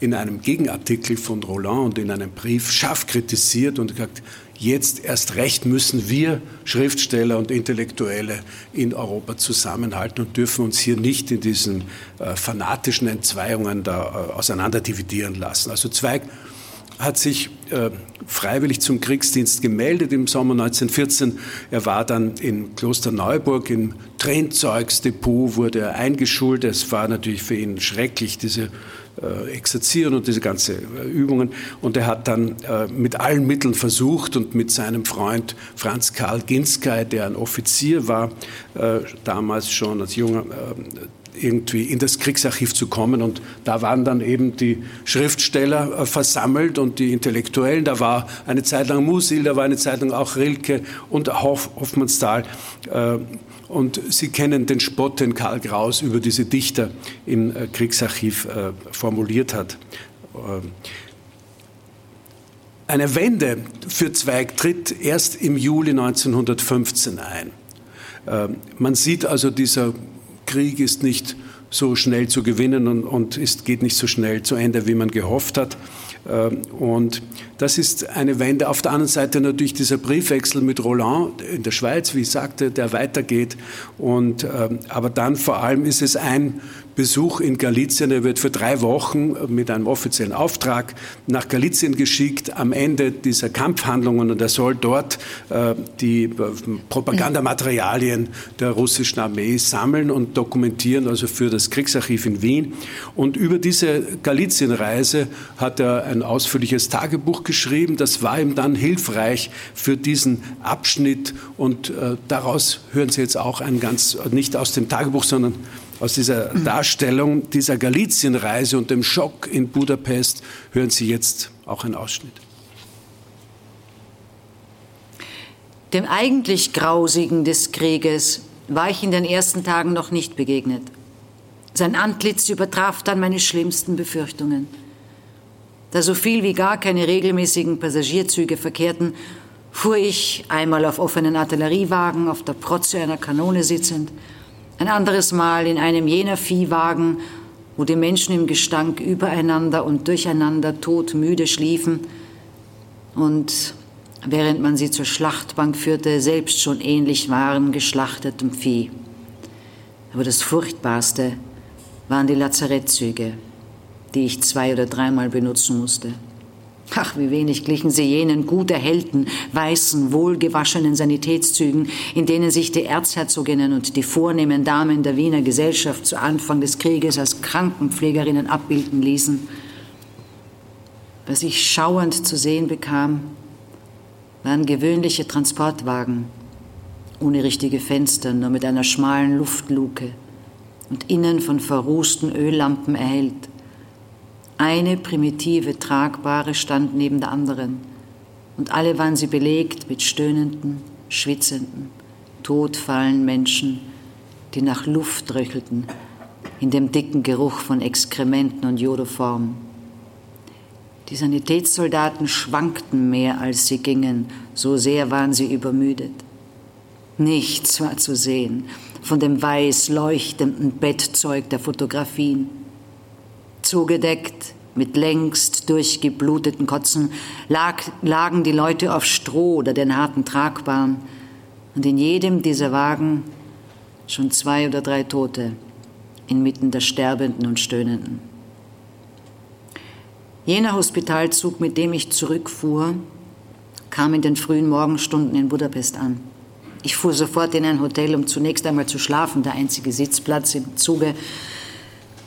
in einem Gegenartikel von Roland und in einem Brief scharf kritisiert und gesagt, jetzt erst recht müssen wir Schriftsteller und Intellektuelle in Europa zusammenhalten und dürfen uns hier nicht in diesen äh, fanatischen Entzweiungen da äh, auseinanderdividieren lassen. Also Zweig hat sich äh, freiwillig zum Kriegsdienst gemeldet im Sommer 1914. Er war dann in Klosterneuburg im Trenzeugsdepot, wurde er eingeschult. Es war natürlich für ihn schrecklich, diese äh, Exerzieren und diese ganze äh, Übungen. Und er hat dann äh, mit allen Mitteln versucht und mit seinem Freund Franz Karl Ginskay, der ein Offizier war, äh, damals schon als junger äh, irgendwie in das Kriegsarchiv zu kommen. Und da waren dann eben die Schriftsteller äh, versammelt und die Intellektuellen. Da war eine Zeit lang Musil, da war eine Zeit lang auch Rilke und Hoff, Hoffmannsthal. Äh, und Sie kennen den Spott, den Karl Kraus über diese Dichter im äh, Kriegsarchiv formuliert hat. Eine Wende für Zweig tritt erst im Juli 1915 ein. Man sieht also dieser Krieg ist nicht so schnell zu gewinnen und, und ist, geht nicht so schnell zu Ende, wie man gehofft hat. Ähm, und das ist eine Wende. Auf der anderen Seite natürlich dieser Briefwechsel mit Roland in der Schweiz, wie ich sagte, der weitergeht. Und, ähm, aber dann vor allem ist es ein Besuch in Galizien. Er wird für drei Wochen mit einem offiziellen Auftrag nach Galizien geschickt am Ende dieser Kampfhandlungen und er soll dort äh, die äh, Propagandamaterialien der russischen Armee sammeln und dokumentieren, also für das Kriegsarchiv in Wien. Und über diese Galizienreise hat er ein ausführliches Tagebuch geschrieben. Das war ihm dann hilfreich für diesen Abschnitt und äh, daraus hören Sie jetzt auch ein ganz, nicht aus dem Tagebuch, sondern aus dieser Darstellung dieser Galizienreise und dem Schock in Budapest hören Sie jetzt auch einen Ausschnitt. Dem eigentlich Grausigen des Krieges war ich in den ersten Tagen noch nicht begegnet. Sein Antlitz übertraf dann meine schlimmsten Befürchtungen. Da so viel wie gar keine regelmäßigen Passagierzüge verkehrten, fuhr ich einmal auf offenen Artilleriewagen auf der Protze einer Kanone sitzend ein anderes Mal in einem jener Viehwagen, wo die Menschen im Gestank übereinander und durcheinander todmüde schliefen und während man sie zur Schlachtbank führte, selbst schon ähnlich waren geschlachtetem Vieh. Aber das Furchtbarste waren die Lazarettzüge, die ich zwei oder dreimal benutzen musste. Ach, wie wenig glichen sie jenen gut erhellten, weißen, wohlgewaschenen Sanitätszügen, in denen sich die Erzherzoginnen und die vornehmen Damen der Wiener Gesellschaft zu Anfang des Krieges als Krankenpflegerinnen abbilden ließen. Was ich schauernd zu sehen bekam, waren gewöhnliche Transportwagen, ohne richtige Fenster, nur mit einer schmalen Luftluke und innen von verrußten Öllampen erhellt. Eine primitive, tragbare stand neben der anderen. Und alle waren sie belegt mit stöhnenden, schwitzenden, todfallen Menschen, die nach Luft röchelten, in dem dicken Geruch von Exkrementen und Jodoform. Die Sanitätssoldaten schwankten mehr, als sie gingen, so sehr waren sie übermüdet. Nichts war zu sehen von dem weiß leuchtenden Bettzeug der Fotografien Zugedeckt mit längst durchgebluteten Kotzen lag, lagen die Leute auf Stroh oder den harten Tragbahn und in jedem dieser Wagen schon zwei oder drei Tote inmitten der Sterbenden und Stöhnenden. Jener Hospitalzug, mit dem ich zurückfuhr, kam in den frühen Morgenstunden in Budapest an. Ich fuhr sofort in ein Hotel, um zunächst einmal zu schlafen, der einzige Sitzplatz im Zuge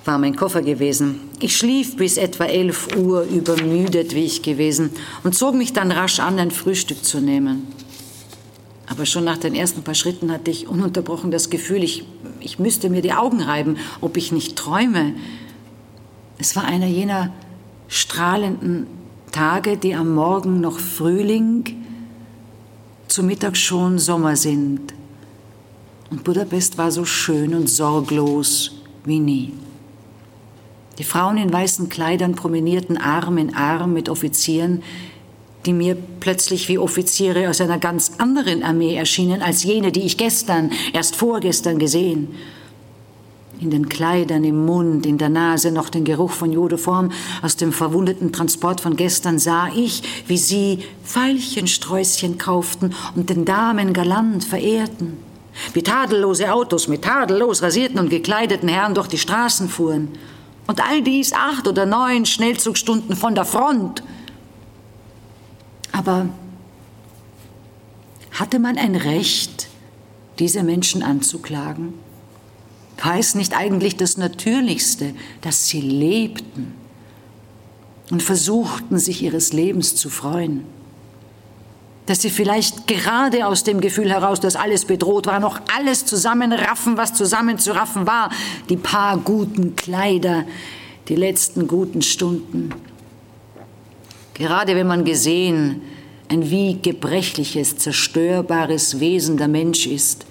war mein Koffer gewesen. Ich schlief bis etwa elf Uhr, übermüdet wie ich gewesen, und zog mich dann rasch an, ein Frühstück zu nehmen. Aber schon nach den ersten paar Schritten hatte ich ununterbrochen das Gefühl, ich, ich müsste mir die Augen reiben, ob ich nicht träume. Es war einer jener strahlenden Tage, die am Morgen noch Frühling, zu Mittag schon Sommer sind. Und Budapest war so schön und sorglos wie nie. Die Frauen in weißen Kleidern promenierten Arm in Arm mit Offizieren, die mir plötzlich wie Offiziere aus einer ganz anderen Armee erschienen als jene, die ich gestern, erst vorgestern gesehen. In den Kleidern, im Mund, in der Nase noch den Geruch von Jodeform aus dem verwundeten Transport von gestern sah ich, wie sie Veilchensträußchen kauften und den Damen galant verehrten. Wie tadellose Autos mit tadellos rasierten und gekleideten Herren durch die Straßen fuhren. Und all dies acht oder neun Schnellzugstunden von der Front. Aber hatte man ein Recht, diese Menschen anzuklagen? War es nicht eigentlich das Natürlichste, dass sie lebten und versuchten, sich ihres Lebens zu freuen? Dass sie vielleicht gerade aus dem Gefühl heraus, dass alles bedroht war, noch alles zusammenraffen, was zusammenzuraffen war, die paar guten Kleider, die letzten guten Stunden. Gerade wenn man gesehen, ein wie gebrechliches, zerstörbares Wesen der Mensch ist,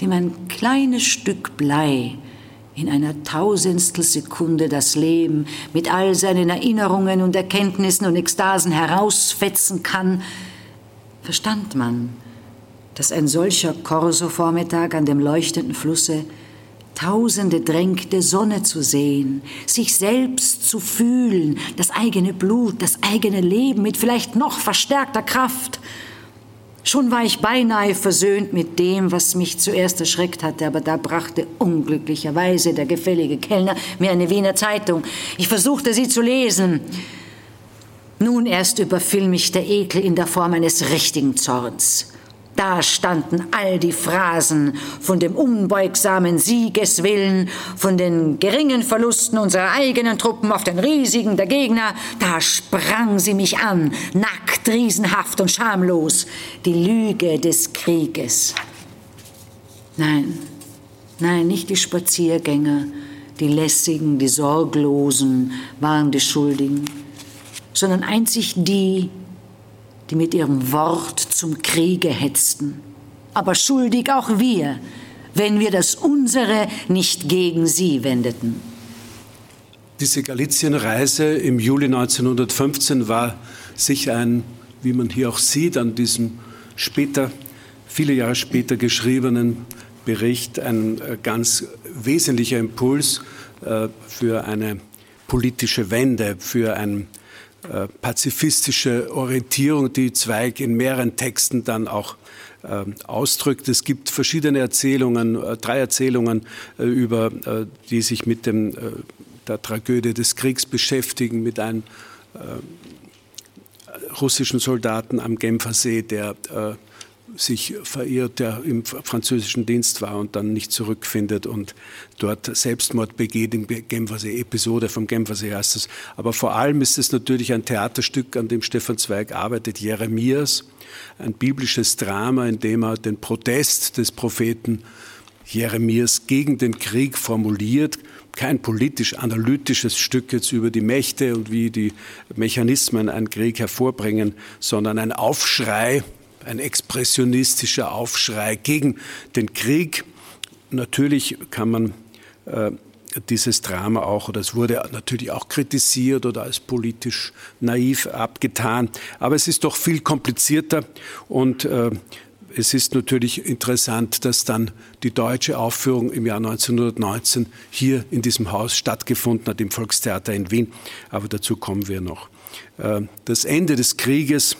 dem ein kleines Stück Blei in einer tausendstel Sekunde das Leben mit all seinen Erinnerungen und Erkenntnissen und Ekstasen herausfetzen kann, verstand man, dass ein solcher Korso-Vormittag an dem leuchtenden Flusse Tausende drängte, Sonne zu sehen, sich selbst zu fühlen, das eigene Blut, das eigene Leben mit vielleicht noch verstärkter Kraft, Schon war ich beinahe versöhnt mit dem, was mich zuerst erschreckt hatte, aber da brachte unglücklicherweise der gefällige Kellner mir eine Wiener Zeitung. Ich versuchte sie zu lesen. Nun erst überfiel mich der Ekel in der Form eines richtigen Zorns. Da standen all die Phrasen von dem unbeugsamen Siegeswillen, von den geringen Verlusten unserer eigenen Truppen auf den riesigen der Gegner. Da sprang sie mich an, nackt, riesenhaft und schamlos. Die Lüge des Krieges. Nein, nein, nicht die Spaziergänger, die Lässigen, die Sorglosen waren die Schuldigen, sondern einzig die, die mit ihrem Wort zum Kriege hetzten. Aber schuldig auch wir, wenn wir das unsere nicht gegen sie wendeten. Diese Galizienreise im Juli 1915 war sicher ein, wie man hier auch sieht, an diesem später, viele Jahre später geschriebenen Bericht, ein äh, ganz wesentlicher Impuls äh, für eine politische Wende, für ein äh, pazifistische Orientierung, die Zweig in mehreren Texten dann auch äh, ausdrückt. Es gibt verschiedene Erzählungen, äh, drei Erzählungen über, die sich mit dem, der Tragödie des Kriegs beschäftigen, mit einem russischen Soldaten am Genfer See, der sich verirrt, der im französischen Dienst war und dann nicht zurückfindet und dort Selbstmord begeht im Genfersee, Episode vom Genfersee heißt es. Aber vor allem ist es natürlich ein Theaterstück, an dem Stefan Zweig arbeitet, Jeremias, ein biblisches Drama, in dem er den Protest des Propheten Jeremias gegen den Krieg formuliert, kein politisch-analytisches Stück jetzt über die Mächte und wie die Mechanismen einen Krieg hervorbringen, sondern ein Aufschrei ein expressionistischer Aufschrei gegen den Krieg. Natürlich kann man äh, dieses Drama auch, oder es wurde natürlich auch kritisiert oder als politisch naiv abgetan, aber es ist doch viel komplizierter und äh, es ist natürlich interessant, dass dann die deutsche Aufführung im Jahr 1919 hier in diesem Haus stattgefunden hat, im Volkstheater in Wien. Aber dazu kommen wir noch. Äh, das Ende des Krieges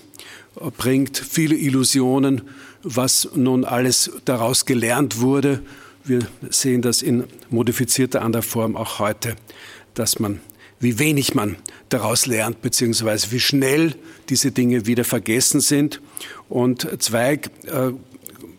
bringt viele Illusionen, was nun alles daraus gelernt wurde. Wir sehen das in modifizierter anderer Form auch heute, dass man, wie wenig man daraus lernt, beziehungsweise wie schnell diese Dinge wieder vergessen sind. Und Zweig äh,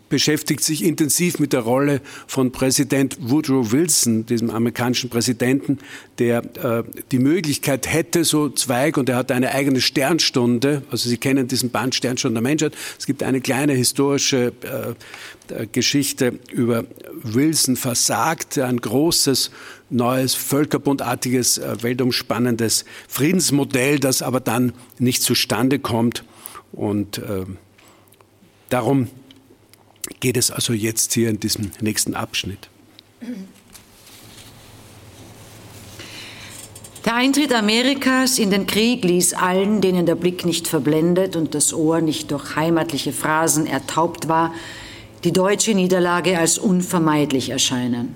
beschäftigt sich intensiv mit der Rolle von Präsident Woodrow Wilson, diesem amerikanischen Präsidenten, der äh, die Möglichkeit hätte, so Zweig, und er hat eine eigene Sternstunde, also Sie kennen diesen Band Sternstunde der Menschheit. Es gibt eine kleine historische äh, Geschichte über Wilson versagt, ein großes, neues, völkerbundartiges, äh, weltumspannendes Friedensmodell, das aber dann nicht zustande kommt. Und äh, darum geht es also jetzt hier in diesem nächsten Abschnitt. Der Eintritt Amerikas in den Krieg ließ allen, denen der Blick nicht verblendet und das Ohr nicht durch heimatliche Phrasen ertaubt war, die deutsche Niederlage als unvermeidlich erscheinen.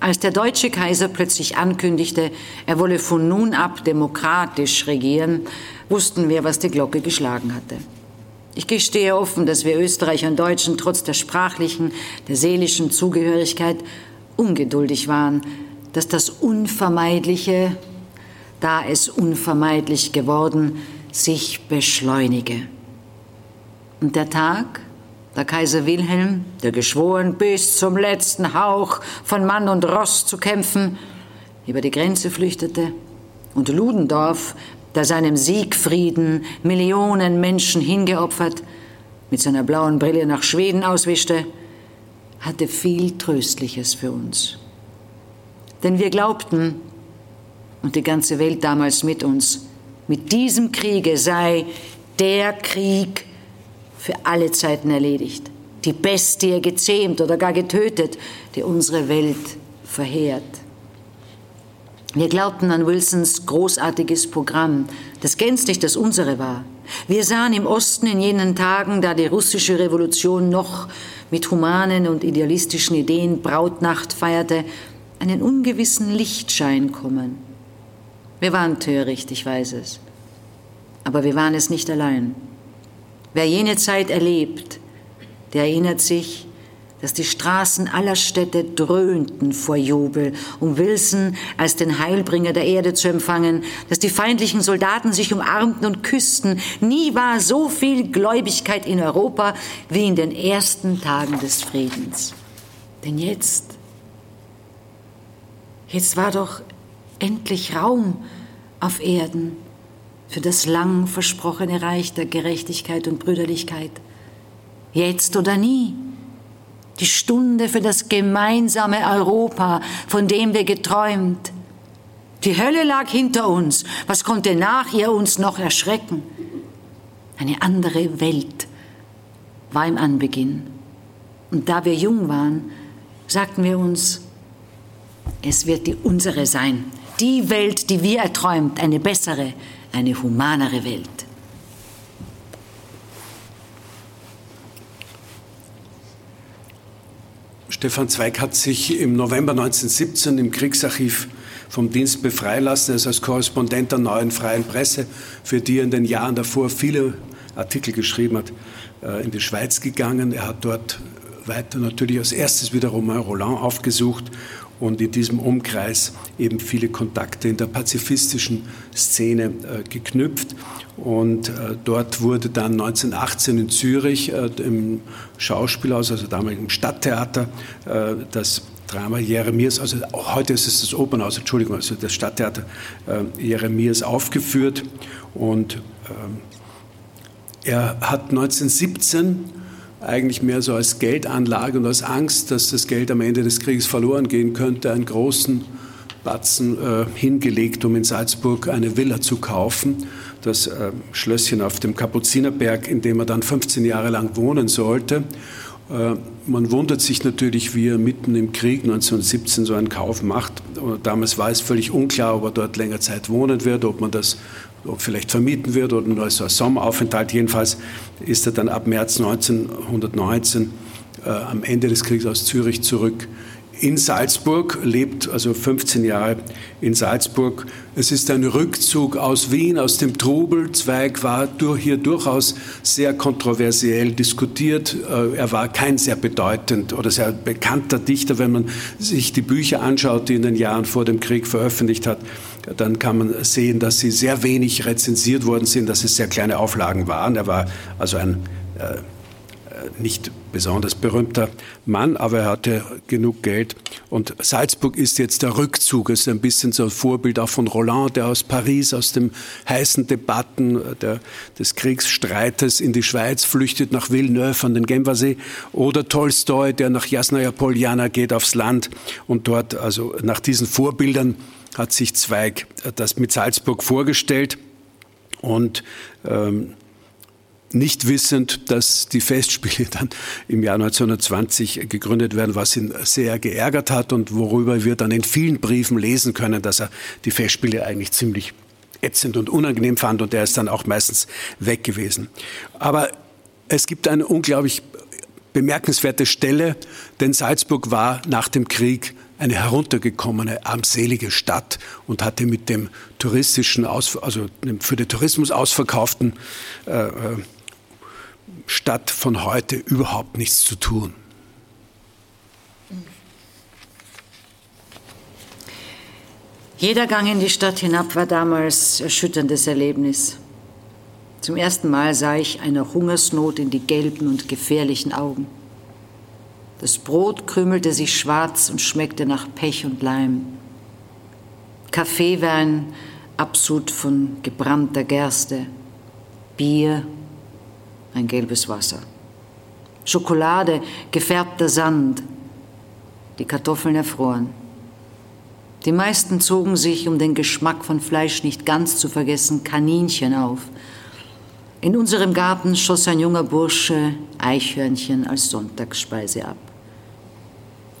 Als der deutsche Kaiser plötzlich ankündigte, er wolle von nun ab demokratisch regieren, wussten wir, was die Glocke geschlagen hatte. Ich gestehe offen, dass wir Österreicher und Deutschen trotz der sprachlichen, der seelischen Zugehörigkeit ungeduldig waren, dass das Unvermeidliche, da es unvermeidlich geworden, sich beschleunige. Und der Tag, da Kaiser Wilhelm, der geschworen bis zum letzten Hauch von Mann und Ross zu kämpfen, über die Grenze flüchtete und Ludendorff der seinem Siegfrieden Millionen Menschen hingeopfert, mit seiner blauen Brille nach Schweden auswischte, hatte viel Tröstliches für uns. Denn wir glaubten, und die ganze Welt damals mit uns, mit diesem Kriege sei der Krieg für alle Zeiten erledigt, die Bestie gezähmt oder gar getötet, die unsere Welt verheert. Wir glaubten an Wilsons großartiges Programm, das gänzlich das unsere war. Wir sahen im Osten in jenen Tagen, da die russische Revolution noch mit humanen und idealistischen Ideen Brautnacht feierte, einen ungewissen Lichtschein kommen. Wir waren töricht, ich weiß es. Aber wir waren es nicht allein. Wer jene Zeit erlebt, der erinnert sich, dass die Straßen aller Städte dröhnten vor Jubel, um Wilson als den Heilbringer der Erde zu empfangen, dass die feindlichen Soldaten sich umarmten und küssten. Nie war so viel Gläubigkeit in Europa wie in den ersten Tagen des Friedens. Denn jetzt, jetzt war doch endlich Raum auf Erden für das lang versprochene Reich der Gerechtigkeit und Brüderlichkeit. Jetzt oder nie die Stunde für das gemeinsame Europa, von dem wir geträumt. Die Hölle lag hinter uns. Was konnte nach ihr uns noch erschrecken? Eine andere Welt war im Anbeginn. Und da wir jung waren, sagten wir uns, es wird die unsere sein. Die Welt, die wir erträumt, eine bessere, eine humanere Welt. Stefan Zweig hat sich im November 1917 im Kriegsarchiv vom Dienst befreien lassen. Er ist als Korrespondent der neuen freien Presse, für die er in den Jahren davor viele Artikel geschrieben hat, äh, in die Schweiz gegangen. Er hat dort weiter natürlich als erstes wieder Romain Roland aufgesucht und in diesem Umkreis eben viele Kontakte in der pazifistischen Szene äh, geknüpft. Und äh, dort wurde dann 1918 in Zürich äh, im Schauspielhaus, also damals im Stadttheater, äh, das Drama Jeremias, also heute ist es das Opernhaus, Entschuldigung, also das Stadttheater äh, Jeremias aufgeführt. Und ähm, er hat 1917 eigentlich mehr so als Geldanlage und als Angst, dass das Geld am Ende des Krieges verloren gehen könnte, einen großen Batzen äh, hingelegt, um in Salzburg eine Villa zu kaufen das äh, Schlösschen auf dem Kapuzinerberg, in dem er dann 15 Jahre lang wohnen sollte. Äh, man wundert sich natürlich, wie er mitten im Krieg 1917 so einen Kauf macht. Damals war es völlig unklar, ob er dort länger Zeit wohnen wird, ob man das ob vielleicht vermieten wird oder nur als Sommeraufenthalt. Jedenfalls ist er dann ab März 1919 äh, am Ende des Krieges aus Zürich zurück in Salzburg, lebt also 15 Jahre in Salzburg. Es ist ein Rückzug aus Wien, aus dem Trubel. Zweig war hier durchaus sehr kontroversiell diskutiert. Äh, er war kein sehr bedeutend oder sehr bekannter Dichter. Wenn man sich die Bücher anschaut, die in den Jahren vor dem Krieg veröffentlicht hat, dann kann man sehen, dass sie sehr wenig rezensiert worden sind, dass es sehr kleine Auflagen waren. Er war also ein äh, nicht besonders berühmter Mann, aber er hatte genug Geld. Und Salzburg ist jetzt der Rückzug, ist ein bisschen so ein Vorbild auch von Roland, der aus Paris, aus den heißen Debatten der, des Kriegsstreites in die Schweiz flüchtet, nach Villeneuve an den Genfersee. Oder Tolstoi, der nach Jasnaya Poljana geht aufs Land und dort, also nach diesen Vorbildern, hat sich Zweig das mit Salzburg vorgestellt. Und ähm, nicht wissend, dass die Festspiele dann im Jahr 1920 gegründet werden, was ihn sehr geärgert hat und worüber wir dann in vielen Briefen lesen können, dass er die Festspiele eigentlich ziemlich ätzend und unangenehm fand und er ist dann auch meistens weg gewesen. Aber es gibt eine unglaublich bemerkenswerte Stelle, denn Salzburg war nach dem Krieg eine heruntergekommene, armselige Stadt und hatte mit dem touristischen, also für den Tourismus ausverkauften äh, äh Stadt von heute überhaupt nichts zu tun. Jeder Gang in die Stadt hinab war damals erschütterndes Erlebnis. Zum ersten Mal sah ich einer Hungersnot in die gelben und gefährlichen Augen. Das Brot krümelte sich schwarz und schmeckte nach Pech und Leim. Kaffee war ein Absud von gebrannter Gerste. Bier ein gelbes Wasser. Schokolade, gefärbter Sand. Die Kartoffeln erfroren. Die meisten zogen sich, um den Geschmack von Fleisch nicht ganz zu vergessen, Kaninchen auf. In unserem Garten schoss ein junger Bursche Eichhörnchen als Sonntagsspeise ab.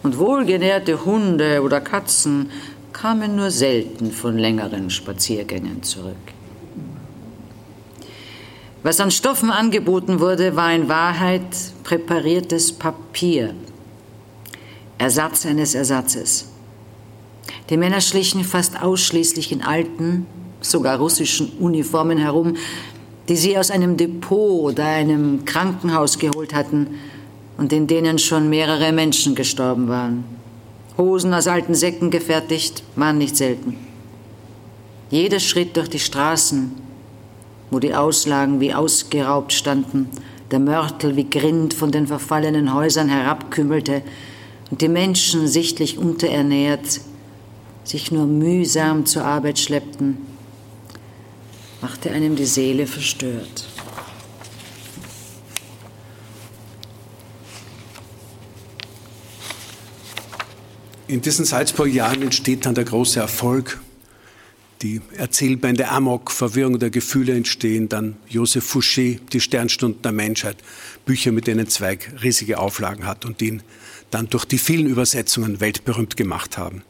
Und wohlgenährte Hunde oder Katzen kamen nur selten von längeren Spaziergängen zurück. Was an Stoffen angeboten wurde, war in Wahrheit präpariertes Papier, Ersatz eines Ersatzes. Die Männer schlichen fast ausschließlich in alten, sogar russischen Uniformen herum, die sie aus einem Depot oder einem Krankenhaus geholt hatten und in denen schon mehrere Menschen gestorben waren. Hosen aus alten Säcken gefertigt waren nicht selten. Jeder Schritt durch die Straßen, wo die Auslagen wie ausgeraubt standen, der Mörtel wie Grind von den verfallenen Häusern herabkümmelte und die Menschen sichtlich unterernährt sich nur mühsam zur Arbeit schleppten, machte einem die Seele verstört. In diesen Salzburger Jahren entsteht dann der große Erfolg. Die Erzählbände Amok, Verwirrung der Gefühle entstehen, dann Joseph Fouché, Die Sternstunden der Menschheit, Bücher, mit denen Zweig riesige Auflagen hat und ihn dann durch die vielen Übersetzungen weltberühmt gemacht haben.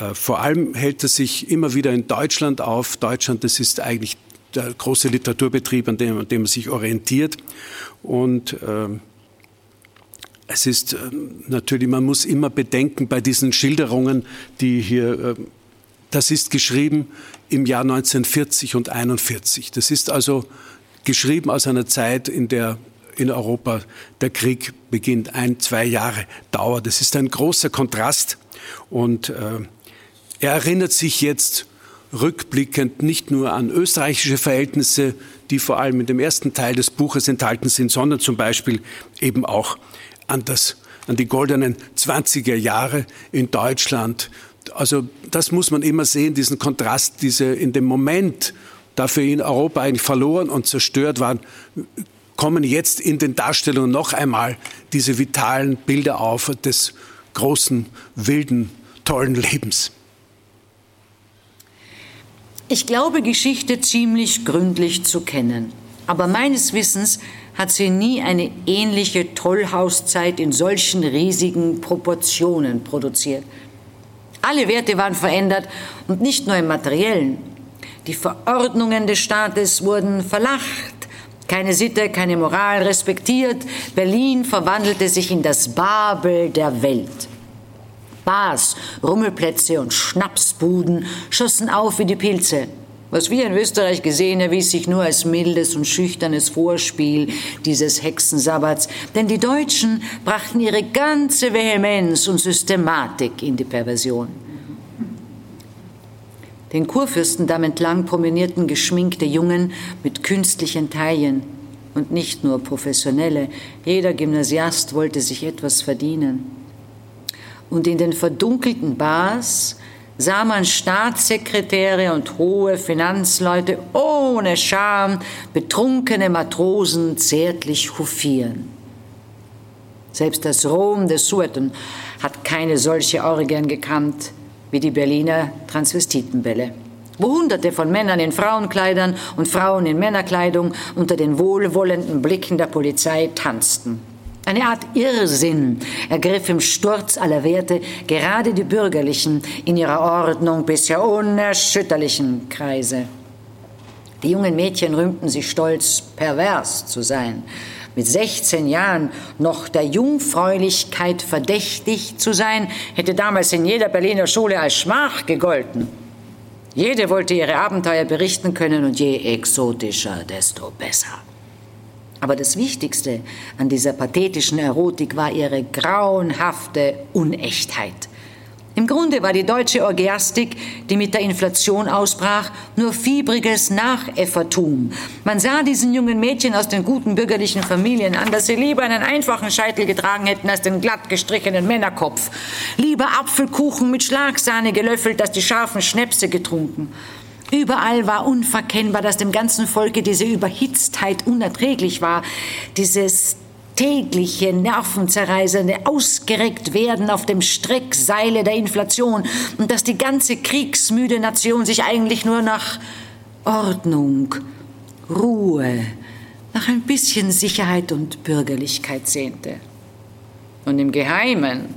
Äh, vor allem hält er sich immer wieder in Deutschland auf. Deutschland, das ist eigentlich der große Literaturbetrieb, an dem, an dem er sich orientiert. Und äh, es ist äh, natürlich, man muss immer bedenken bei diesen Schilderungen, die hier, äh, das ist geschrieben im Jahr 1940 und 41. Das ist also geschrieben aus einer Zeit, in der in Europa der Krieg beginnt, ein, zwei Jahre dauert. Das ist ein großer Kontrast und äh, er erinnert sich jetzt rückblickend nicht nur an österreichische Verhältnisse, die vor allem in dem ersten Teil des Buches enthalten sind, sondern zum Beispiel eben auch an, das, an die goldenen 20er Jahre in Deutschland. Also das muss man immer sehen, diesen Kontrast, diese in dem Moment, da für ihn Europa eigentlich verloren und zerstört waren, kommen jetzt in den Darstellungen noch einmal diese vitalen Bilder auf des großen, wilden, tollen Lebens. Ich glaube, Geschichte ziemlich gründlich zu kennen. Aber meines Wissens hat sie nie eine ähnliche Tollhauszeit in solchen riesigen Proportionen produziert. Alle Werte waren verändert und nicht nur im materiellen. Die Verordnungen des Staates wurden verlacht, keine Sitte, keine Moral respektiert. Berlin verwandelte sich in das Babel der Welt. Bars, Rummelplätze und Schnapsbuden schossen auf wie die Pilze. Was wir in Österreich gesehen, erwies sich nur als mildes und schüchternes Vorspiel dieses Hexensabbats, denn die Deutschen brachten ihre ganze Vehemenz und Systematik in die Perversion. Den Kurfürstendamm entlang promenierten geschminkte Jungen mit künstlichen Taillen und nicht nur professionelle. Jeder Gymnasiast wollte sich etwas verdienen und in den verdunkelten Bars sah man Staatssekretäre und hohe Finanzleute ohne Scham betrunkene Matrosen zärtlich hofieren. Selbst das Rom des Sueton hat keine solche Orgien gekannt wie die Berliner Transvestitenbälle, wo Hunderte von Männern in Frauenkleidern und Frauen in Männerkleidung unter den wohlwollenden Blicken der Polizei tanzten. Eine Art Irrsinn ergriff im Sturz aller Werte gerade die Bürgerlichen in ihrer Ordnung bisher unerschütterlichen Kreise. Die jungen Mädchen rühmten sich stolz, pervers zu sein, mit 16 Jahren noch der Jungfräulichkeit verdächtig zu sein, hätte damals in jeder Berliner Schule als Schmach gegolten. Jede wollte ihre Abenteuer berichten können und je exotischer, desto besser. Aber das Wichtigste an dieser pathetischen Erotik war ihre grauenhafte Unechtheit. Im Grunde war die deutsche Orgiastik, die mit der Inflation ausbrach, nur fiebriges Nachäffertum. Man sah diesen jungen Mädchen aus den guten bürgerlichen Familien an, dass sie lieber einen einfachen Scheitel getragen hätten als den glatt gestrichenen Männerkopf. Lieber Apfelkuchen mit Schlagsahne gelöffelt als die scharfen Schnäpse getrunken. Überall war unverkennbar, dass dem ganzen Volke diese Überhitztheit unerträglich war, dieses tägliche nervenzerreißende ausgereckt werden auf dem Streckseile der Inflation und dass die ganze kriegsmüde Nation sich eigentlich nur nach Ordnung, Ruhe, nach ein bisschen Sicherheit und Bürgerlichkeit sehnte. Und im Geheimen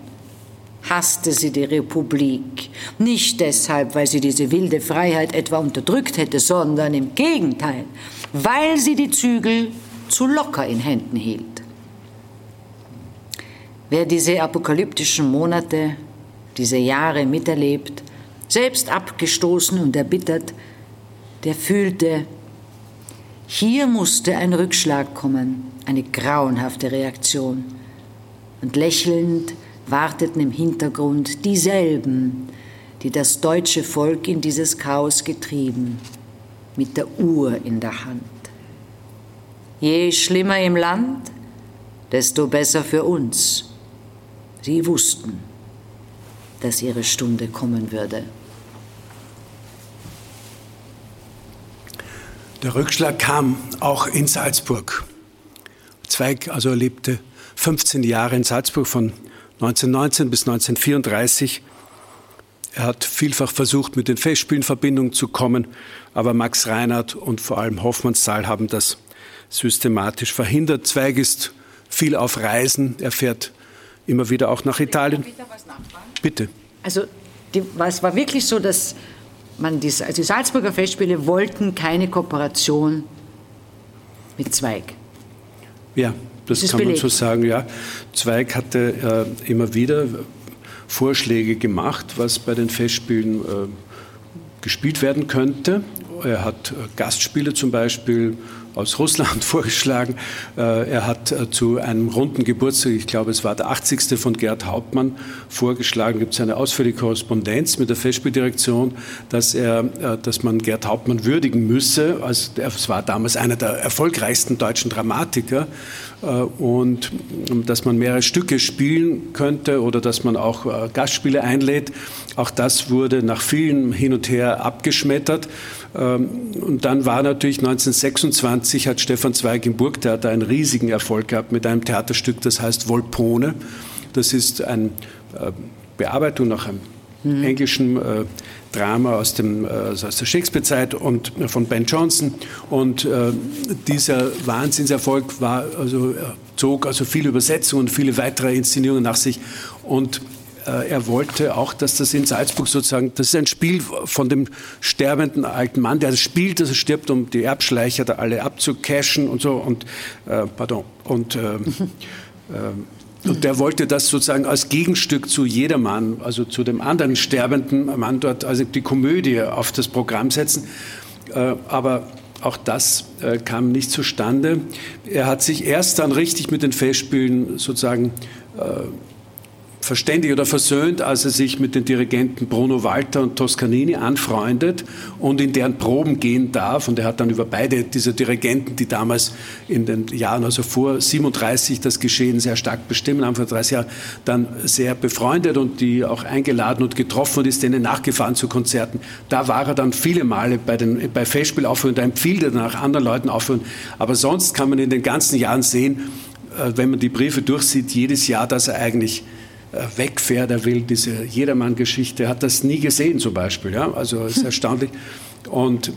hasste sie die Republik. Nicht deshalb, weil sie diese wilde Freiheit etwa unterdrückt hätte, sondern im Gegenteil, weil sie die Zügel zu locker in Händen hielt. Wer diese apokalyptischen Monate, diese Jahre miterlebt, selbst abgestoßen und erbittert, der fühlte, Hier musste ein Rückschlag kommen, eine grauenhafte Reaktion. Und lächelnd warteten im Hintergrund dieselben, die das deutsche Volk in dieses Chaos getrieben, mit der Uhr in der Hand. Je schlimmer im Land, desto besser für uns. Sie wussten, dass ihre Stunde kommen würde. Der Rückschlag kam auch in Salzburg. Zweig also lebte 15 Jahre in Salzburg von 1919 bis 1934. Er hat vielfach versucht, mit den Festspielen in Verbindung zu kommen, aber Max Reinhardt und vor allem Hoffmannsthal haben das systematisch verhindert. Zweig ist viel auf Reisen, er fährt immer wieder auch nach Italien. Bitte. Also die, es war wirklich so, dass man die, also die Salzburger Festspiele wollten keine Kooperation mit Zweig. Ja, das, das kann belegt. man so sagen. Ja, Zweig hatte äh, immer wieder Vorschläge gemacht, was bei den Festspielen äh, gespielt werden könnte. Er hat äh, Gastspiele zum Beispiel aus Russland vorgeschlagen. Äh, er hat äh, zu einem runden Geburtstag, ich glaube es war der 80. von Gerd Hauptmann, vorgeschlagen, gibt es eine ausführliche Korrespondenz mit der Festspieldirektion, dass, er, äh, dass man Gerd Hauptmann würdigen müsse. Also, es war damals einer der erfolgreichsten deutschen Dramatiker und dass man mehrere Stücke spielen könnte oder dass man auch Gastspiele einlädt. Auch das wurde nach vielen hin und her abgeschmettert. Ähm, und dann war natürlich 1926 hat Stefan Zweig im Burgtheater einen riesigen Erfolg gehabt mit einem Theaterstück, das heißt Volpone. Das ist eine äh, Bearbeitung nach einem mhm. englischen äh, Drama aus, dem, also aus der Shakespeare-Zeit und von Ben Jonson. Und äh, dieser Wahnsinnserfolg war, also, zog also viele Übersetzungen und viele weitere Inszenierungen nach sich. Und äh, er wollte auch, dass das in Salzburg sozusagen, das ist ein Spiel von dem sterbenden alten Mann, der spielt, dass er stirbt, um die Erbschleicher da alle abzucashen und so und äh, pardon und äh, und der wollte das sozusagen als Gegenstück zu Jedermann, also zu dem anderen sterbenden Mann dort, also die Komödie auf das Programm setzen. Äh, aber auch das äh, kam nicht zustande. Er hat sich erst dann richtig mit den Festspielen sozusagen äh, verständigt oder versöhnt, als er sich mit den Dirigenten Bruno Walter und Toscanini anfreundet und in deren Proben gehen darf. Und er hat dann über beide dieser Dirigenten, die damals in den Jahren, also vor 37, das Geschehen sehr stark bestimmen, Anfang 30 Jahre, dann sehr befreundet und die auch eingeladen und getroffen und ist denen nachgefahren zu Konzerten. Da war er dann viele Male bei, den, bei Festspielaufführungen, da empfiehlt er dann auch anderen Leuten aufführen. Aber sonst kann man in den ganzen Jahren sehen, äh, wenn man die Briefe durchsieht, jedes Jahr, dass er eigentlich wegfährt, er will diese Jedermann-Geschichte, hat das nie gesehen zum Beispiel. Ja? Also es ist erstaunlich. Und äh,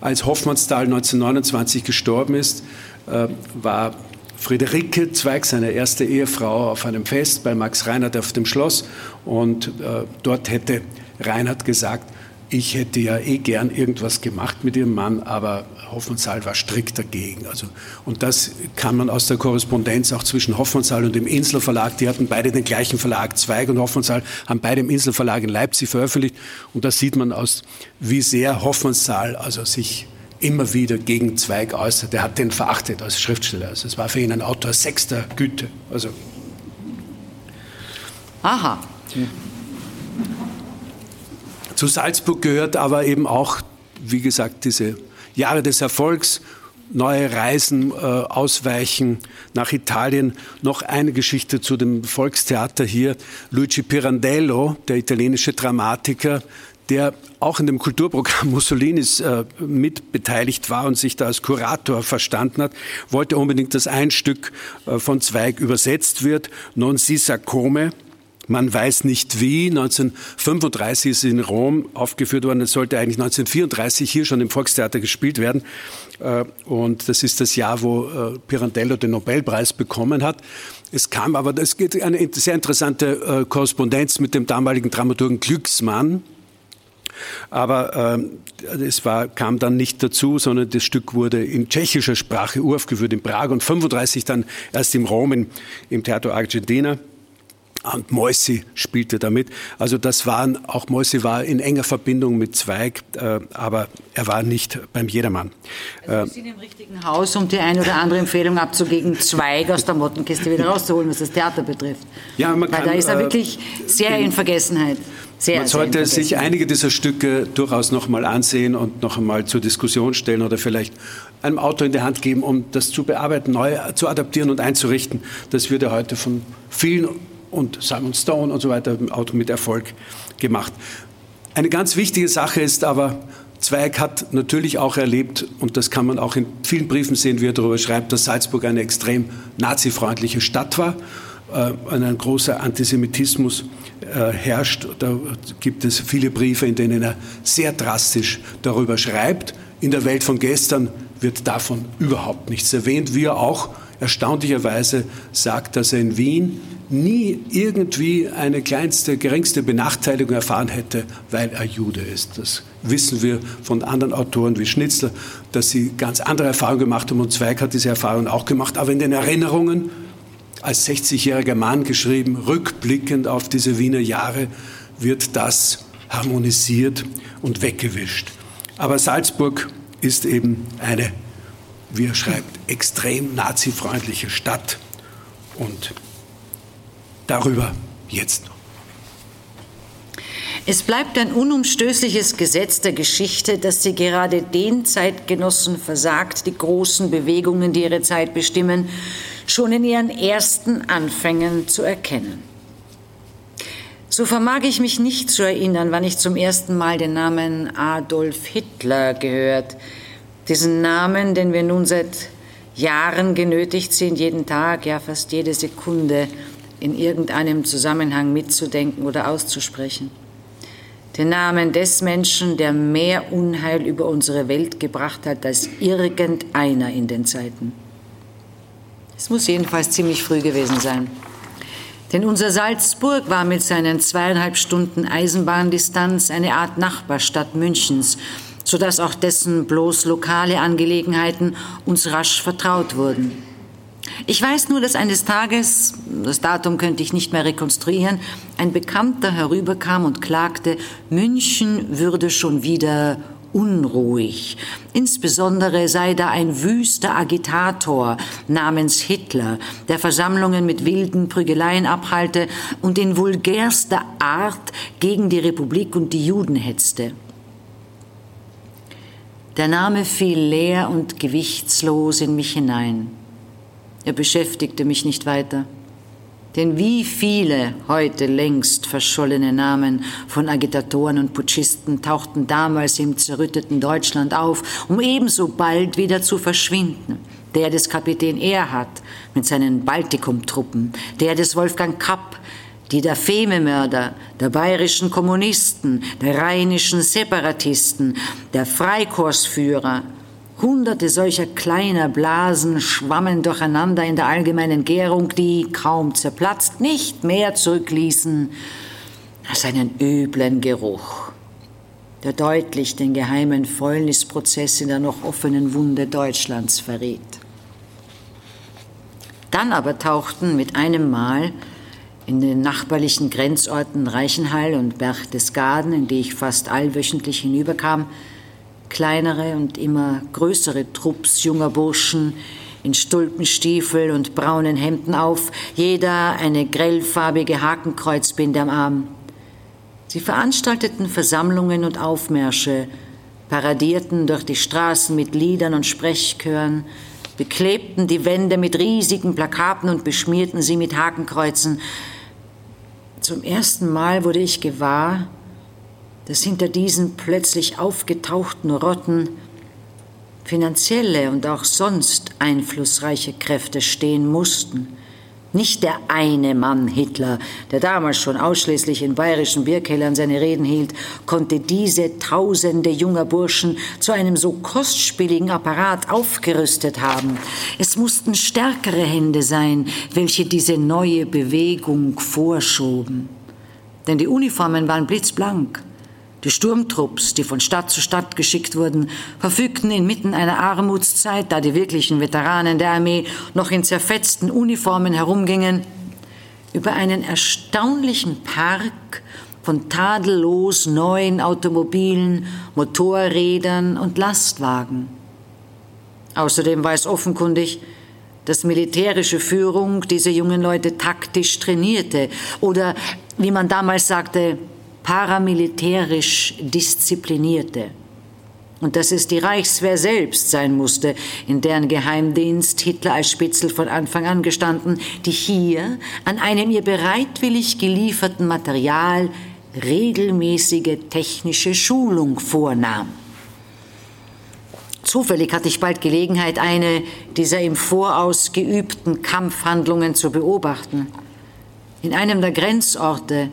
als Hoffmannsthal 1929 gestorben ist, äh, war Friederike Zweig, seine erste Ehefrau, auf einem Fest bei Max Reinhardt auf dem Schloss. Und äh, dort hätte Reinhardt gesagt, ich hätte ja eh gern irgendwas gemacht mit ihrem Mann, aber Hoffmannsthal war strikt dagegen. Also, und das kann man aus der Korrespondenz auch zwischen Hoffmannsthal und dem Insel Verlag, die hatten beide den gleichen Verlag, Zweig und Hoffmannsthal, haben beide im Insel Verlag in Leipzig veröffentlicht. Und da sieht man aus, wie sehr Hoffmannsthal also sich immer wieder gegen Zweig äußert. Er hat den verachtet als Schriftsteller. Also es war für ihn ein Autor sechster Güte. Also Aha. Zu Salzburg gehört aber eben auch, wie gesagt, diese Jahre des Erfolgs, neue Reisen, äh, Ausweichen nach Italien. Noch eine Geschichte zu dem Volkstheater hier. Luigi Pirandello, der italienische Dramatiker, der auch in dem Kulturprogramm Mussolinis äh, mitbeteiligt war und sich da als Kurator verstanden hat, wollte unbedingt, dass ein Stück äh, von Zweig übersetzt wird, Non si sa come, man weiß nicht wie. 1935 ist in Rom aufgeführt worden. Es sollte eigentlich 1934 hier schon im Volkstheater gespielt werden. Äh, und das ist das Jahr, wo äh, Pirandello den Nobelpreis bekommen hat. Es kam aber, es geht eine sehr interessante äh, Korrespondenz mit dem damaligen Dramaturgen Glücksmann, aber äh, es war, kam dann nicht dazu, sondern das Stück wurde in tschechischer Sprache uraufgeführt in Prag und 35 dann erst im Rom in, im Theater Argentina. Und Moisi spielte damit. Also das waren, auch Moisi war in enger Verbindung mit Zweig, äh, aber er war nicht beim Jedermann. Also wir sind im richtigen Haus, um die eine oder andere Empfehlung abzugeben, Zweig aus der Mottenkiste wieder rauszuholen, was das Theater betrifft. Ja, man kann, Weil da ist er äh, wirklich sehr in Vergessenheit. Sehr, Man sollte sich einige dieser Stücke durchaus noch mal ansehen und noch einmal zur Diskussion stellen oder vielleicht einem Autor in die Hand geben, um das zu bearbeiten, neu zu adaptieren und einzurichten. Das wird ja heute von vielen und Simon Stone und so weiter im mit Erfolg gemacht. Eine ganz wichtige Sache ist aber, Zweig hat natürlich auch erlebt, und das kann man auch in vielen Briefen sehen, wie er darüber schreibt, dass Salzburg eine extrem nazifreundliche Stadt war, äh, ein großer Antisemitismus äh, herrscht. Da gibt es viele Briefe, in denen er sehr drastisch darüber schreibt. In der Welt von gestern wird davon überhaupt nichts erwähnt, wie er auch erstaunlicherweise sagt, dass er in Wien nie irgendwie eine kleinste, geringste Benachteiligung erfahren hätte, weil er Jude ist. Das wissen wir von anderen Autoren wie Schnitzler, dass sie ganz andere Erfahrungen gemacht haben und Zweig hat diese Erfahrung auch gemacht. Aber in den Erinnerungen als 60-jähriger Mann geschrieben, rückblickend auf diese Wiener Jahre, wird das harmonisiert und weggewischt. Aber Salzburg ist eben eine, wie er schreibt, extrem nazifreundliche Stadt und darüber jetzt. Es bleibt ein unumstößliches Gesetz der Geschichte, dass sie gerade den Zeitgenossen versagt, die großen Bewegungen, die ihre Zeit bestimmen, schon in ihren ersten Anfängen zu erkennen. So vermag ich mich nicht zu erinnern, wann ich zum ersten Mal den Namen Adolf Hitler gehört. Diesen Namen, den wir nun seit Jahren genötigt sind, jeden Tag, ja fast jede Sekunde in irgendeinem Zusammenhang mitzudenken oder auszusprechen. Den Namen des Menschen, der mehr Unheil über unsere Welt gebracht hat als irgendeiner in den Zeiten. Es muss jedenfalls ziemlich früh gewesen sein. Denn unser Salzburg war mit seinen zweieinhalb Stunden Eisenbahndistanz eine Art Nachbarstadt Münchens, sodass auch dessen bloß lokale Angelegenheiten uns rasch vertraut wurden. Ich weiß nur, dass eines Tages, das Datum könnte ich nicht mehr rekonstruieren, ein Bekannter herüberkam und klagte, München würde schon wieder unruhig. Insbesondere sei da ein wüster Agitator namens Hitler, der Versammlungen mit wilden Prügeleien abhalte und in vulgärster Art gegen die Republik und die Juden hetzte. Der Name fiel leer und gewichtslos in mich hinein. Er beschäftigte mich nicht weiter. Denn wie viele heute längst verschollene Namen von Agitatoren und Putschisten tauchten damals im zerrütteten Deutschland auf, um ebenso bald wieder zu verschwinden. Der des Kapitän Erhard mit seinen Baltikumtruppen, der des Wolfgang Kapp, die der Fememörder, der bayerischen Kommunisten, der rheinischen Separatisten, der Freikorpsführer, Hunderte solcher kleiner Blasen schwammen durcheinander in der allgemeinen Gärung, die, kaum zerplatzt, nicht mehr zurückließen als einen üblen Geruch, der deutlich den geheimen Fäulnisprozess in der noch offenen Wunde Deutschlands verriet. Dann aber tauchten mit einem Mal in den nachbarlichen Grenzorten Reichenhall und Berchtesgaden, in die ich fast allwöchentlich hinüberkam, kleinere und immer größere Trupps junger Burschen in Stulpenstiefel und braunen Hemden auf, jeder eine grellfarbige Hakenkreuzbinde am Arm. Sie veranstalteten Versammlungen und Aufmärsche, paradierten durch die Straßen mit Liedern und Sprechchören, beklebten die Wände mit riesigen Plakaten und beschmierten sie mit Hakenkreuzen. Zum ersten Mal wurde ich gewahr, dass hinter diesen plötzlich aufgetauchten Rotten finanzielle und auch sonst einflussreiche Kräfte stehen mussten. Nicht der eine Mann Hitler, der damals schon ausschließlich in bayerischen Bierkellern seine Reden hielt, konnte diese tausende junger Burschen zu einem so kostspieligen Apparat aufgerüstet haben. Es mussten stärkere Hände sein, welche diese neue Bewegung vorschoben. Denn die Uniformen waren blitzblank. Die Sturmtrupps, die von Stadt zu Stadt geschickt wurden, verfügten inmitten einer Armutszeit, da die wirklichen Veteranen der Armee noch in zerfetzten Uniformen herumgingen, über einen erstaunlichen Park von tadellos neuen Automobilen, Motorrädern und Lastwagen. Außerdem war es offenkundig, dass militärische Führung diese jungen Leute taktisch trainierte oder, wie man damals sagte, paramilitärisch disziplinierte. Und dass es die Reichswehr selbst sein musste, in deren Geheimdienst Hitler als Spitzel von Anfang an gestanden, die hier an einem ihr bereitwillig gelieferten Material regelmäßige technische Schulung vornahm. Zufällig hatte ich bald Gelegenheit, eine dieser im Voraus geübten Kampfhandlungen zu beobachten. In einem der Grenzorte,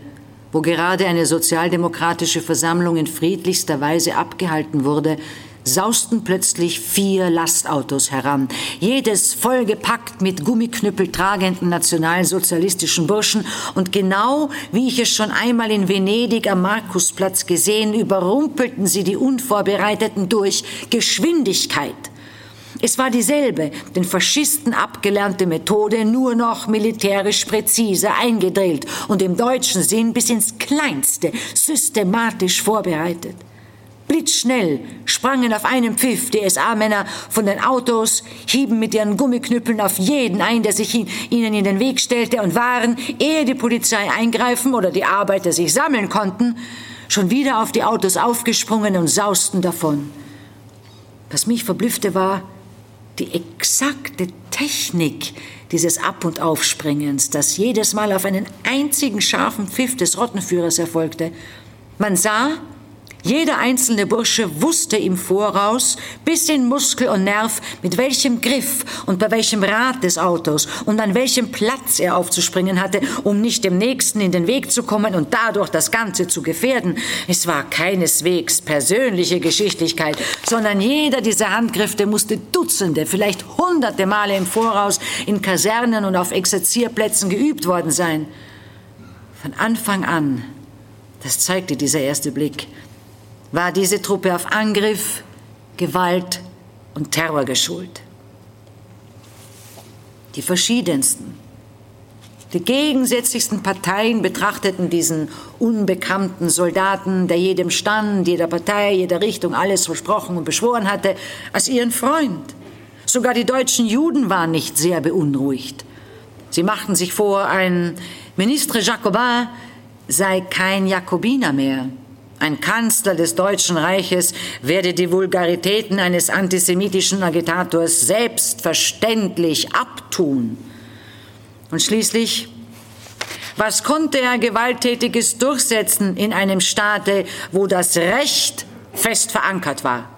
wo gerade eine sozialdemokratische Versammlung in friedlichster Weise abgehalten wurde, sausten plötzlich vier Lastautos heran, jedes vollgepackt mit Gummiknüppel tragenden nationalsozialistischen Burschen und genau wie ich es schon einmal in Venedig am Markusplatz gesehen, überrumpelten sie die Unvorbereiteten durch Geschwindigkeit. Es war dieselbe, den Faschisten abgelernte Methode, nur noch militärisch präzise eingedrillt und im deutschen Sinn bis ins Kleinste systematisch vorbereitet. Blitzschnell sprangen auf einen Pfiff die SA-Männer von den Autos, hieben mit ihren Gummiknüppeln auf jeden ein, der sich ihnen in den Weg stellte und waren, ehe die Polizei eingreifen oder die Arbeiter sich sammeln konnten, schon wieder auf die Autos aufgesprungen und sausten davon. Was mich verblüffte war, die exakte Technik dieses Ab- und Aufspringens, das jedes Mal auf einen einzigen scharfen Pfiff des Rottenführers erfolgte. Man sah, jeder einzelne Bursche wusste im Voraus, bis in Muskel und Nerv, mit welchem Griff und bei welchem Rad des Autos und an welchem Platz er aufzuspringen hatte, um nicht dem Nächsten in den Weg zu kommen und dadurch das Ganze zu gefährden. Es war keineswegs persönliche Geschichtlichkeit, sondern jeder dieser Handgriffe musste Dutzende, vielleicht hunderte Male im Voraus in Kasernen und auf Exerzierplätzen geübt worden sein. Von Anfang an, das zeigte dieser erste Blick, war diese Truppe auf Angriff, Gewalt und Terror geschult. Die verschiedensten, die gegensätzlichsten Parteien betrachteten diesen unbekannten Soldaten, der jedem Stand, jeder Partei, jeder Richtung alles versprochen und beschworen hatte, als ihren Freund. Sogar die deutschen Juden waren nicht sehr beunruhigt. Sie machten sich vor, ein Ministre Jacobin sei kein Jakobiner mehr, ein Kanzler des Deutschen Reiches werde die Vulgaritäten eines antisemitischen Agitators selbstverständlich abtun. Und schließlich, was konnte er Gewalttätiges durchsetzen in einem Staate, wo das Recht fest verankert war,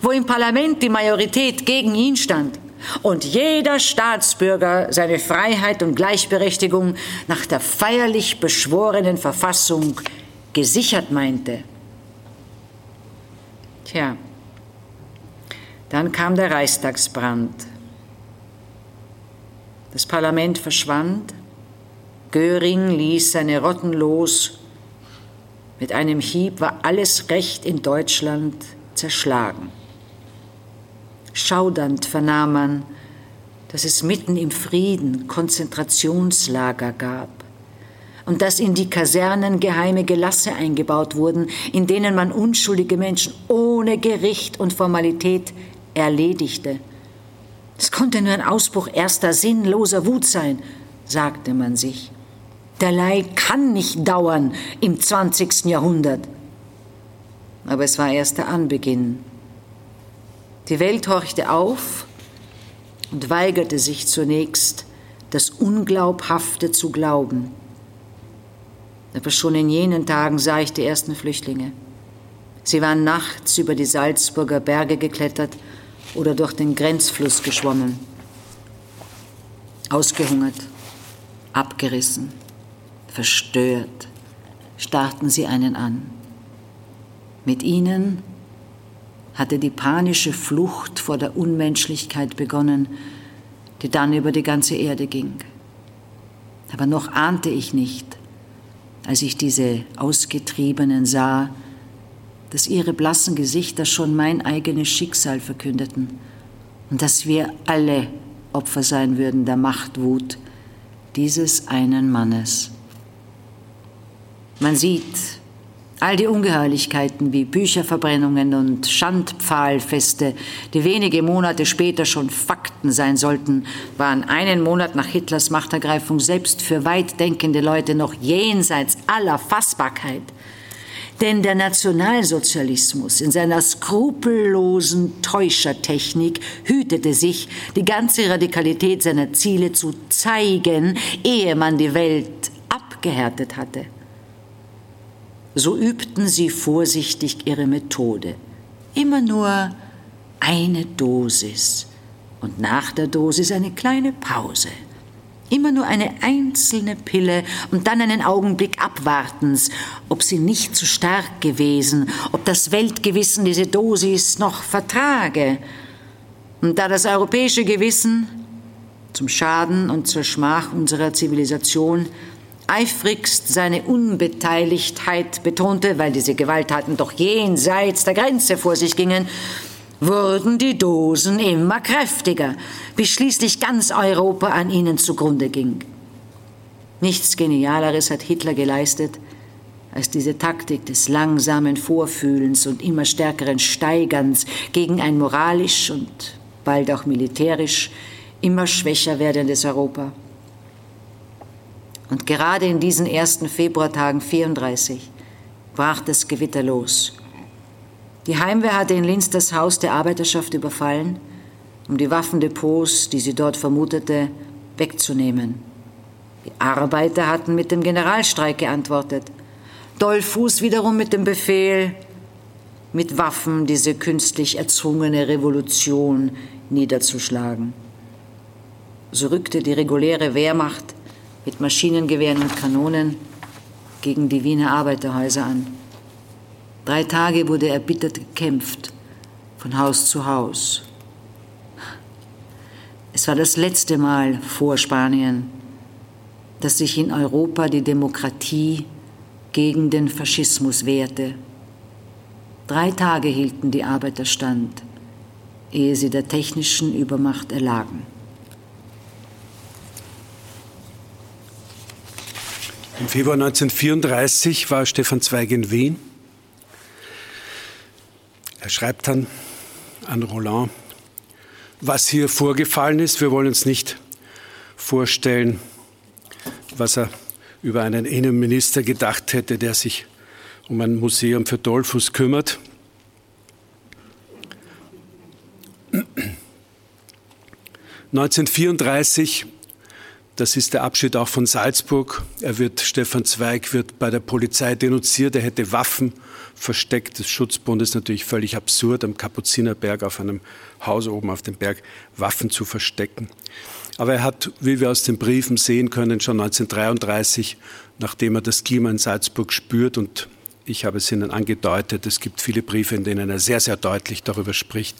wo im Parlament die Majorität gegen ihn stand und jeder Staatsbürger seine Freiheit und Gleichberechtigung nach der feierlich beschworenen Verfassung gesichert meinte. Tja, dann kam der Reichstagsbrand. Das Parlament verschwand, Göring ließ seine Rotten los, mit einem Hieb war alles Recht in Deutschland zerschlagen. Schaudernd vernahm man, dass es mitten im Frieden Konzentrationslager gab und dass in die Kasernen geheime Gelasse eingebaut wurden, in denen man unschuldige Menschen ohne Gericht und Formalität erledigte. Es konnte nur ein Ausbruch erster sinnloser Wut sein, sagte man sich. Derlei kann nicht dauern im 20. Jahrhundert. Aber es war erst der Anbeginn. Die Welt horchte auf und weigerte sich zunächst, das Unglaubhafte zu glauben. Aber schon in jenen Tagen sah ich die ersten Flüchtlinge. Sie waren nachts über die Salzburger Berge geklettert oder durch den Grenzfluss geschwommen. Ausgehungert, abgerissen, verstört, starrten sie einen an. Mit ihnen hatte die panische Flucht vor der Unmenschlichkeit begonnen, die dann über die ganze Erde ging. Aber noch ahnte ich nicht, als ich diese Ausgetriebenen sah, dass ihre blassen Gesichter schon mein eigenes Schicksal verkündeten und dass wir alle Opfer sein würden der Machtwut, dieses einen Mannes. Man sieht all die Ungeheuerlichkeiten wie Bücherverbrennungen und Schandpfahlfeste, die wenige Monate später schon Fakten sein sollten, waren einen Monat nach Hitlers Machtergreifung selbst für weitdenkende Leute noch jenseits aller Fassbarkeit. Denn der Nationalsozialismus in seiner skrupellosen Täuschertechnik hütete sich, die ganze Radikalität seiner Ziele zu zeigen, ehe man die Welt abgehärtet hatte. So übten sie vorsichtig ihre Methode. Immer nur eine Dosis und nach der Dosis eine kleine Pause. Immer nur eine einzelne Pille und dann einen Augenblick Abwartens, ob sie nicht zu stark gewesen, ob das Weltgewissen diese Dosis noch vertrage. Und da das europäische Gewissen zum Schaden und zur Schmach unserer Zivilisation eifrigst seine Unbeteiligtheit betonte, weil diese Gewalttaten doch jenseits der Grenze vor sich gingen, wurden die Dosen immer kräftiger, bis schließlich ganz Europa an ihnen zugrunde ging. Nichts Genialeres hat Hitler geleistet, als diese Taktik des langsamen Vorfühlens und immer stärkeren Steigerns gegen ein moralisch und bald auch militärisch immer schwächer werdendes Europa. Und gerade in diesen ersten Februartagen 34 brach das Gewitter los. Die Heimwehr hatte in Linz das Haus der Arbeiterschaft überfallen, um die Waffendepots, die sie dort vermutete, wegzunehmen. Die Arbeiter hatten mit dem Generalstreik geantwortet. Dollfuß wiederum mit dem Befehl, mit Waffen diese künstlich erzwungene Revolution niederzuschlagen. So rückte die reguläre Wehrmacht mit Maschinengewehren und Kanonen gegen die Wiener Arbeiterhäuser an. Drei Tage wurde erbittert gekämpft, von Haus zu Haus. Es war das letzte Mal vor Spanien, dass sich in Europa die Demokratie gegen den Faschismus wehrte. Drei Tage hielten die Arbeiter stand, ehe sie der technischen Übermacht erlagen. Im Februar 1934 war Stefan Zweig in Wien er schreibt dann an Roland, was hier vorgefallen ist. Wir wollen uns nicht vorstellen, was er über einen Innenminister gedacht hätte, der sich um ein Museum für Dollfuß kümmert. ...1934 das ist der Abschied auch von Salzburg. Er wird, Stefan Zweig wird bei der Polizei denunziert, er hätte Waffen versteckt. Das Schutzbund ist natürlich völlig absurd, am Kapuzinerberg auf einem Haus oben auf dem Berg Waffen zu verstecken. Aber er hat, wie wir aus den Briefen sehen können, schon 1933, nachdem er das Klima in Salzburg spürt und ich habe es Ihnen angedeutet, es gibt viele Briefe, in denen er sehr, sehr deutlich darüber spricht,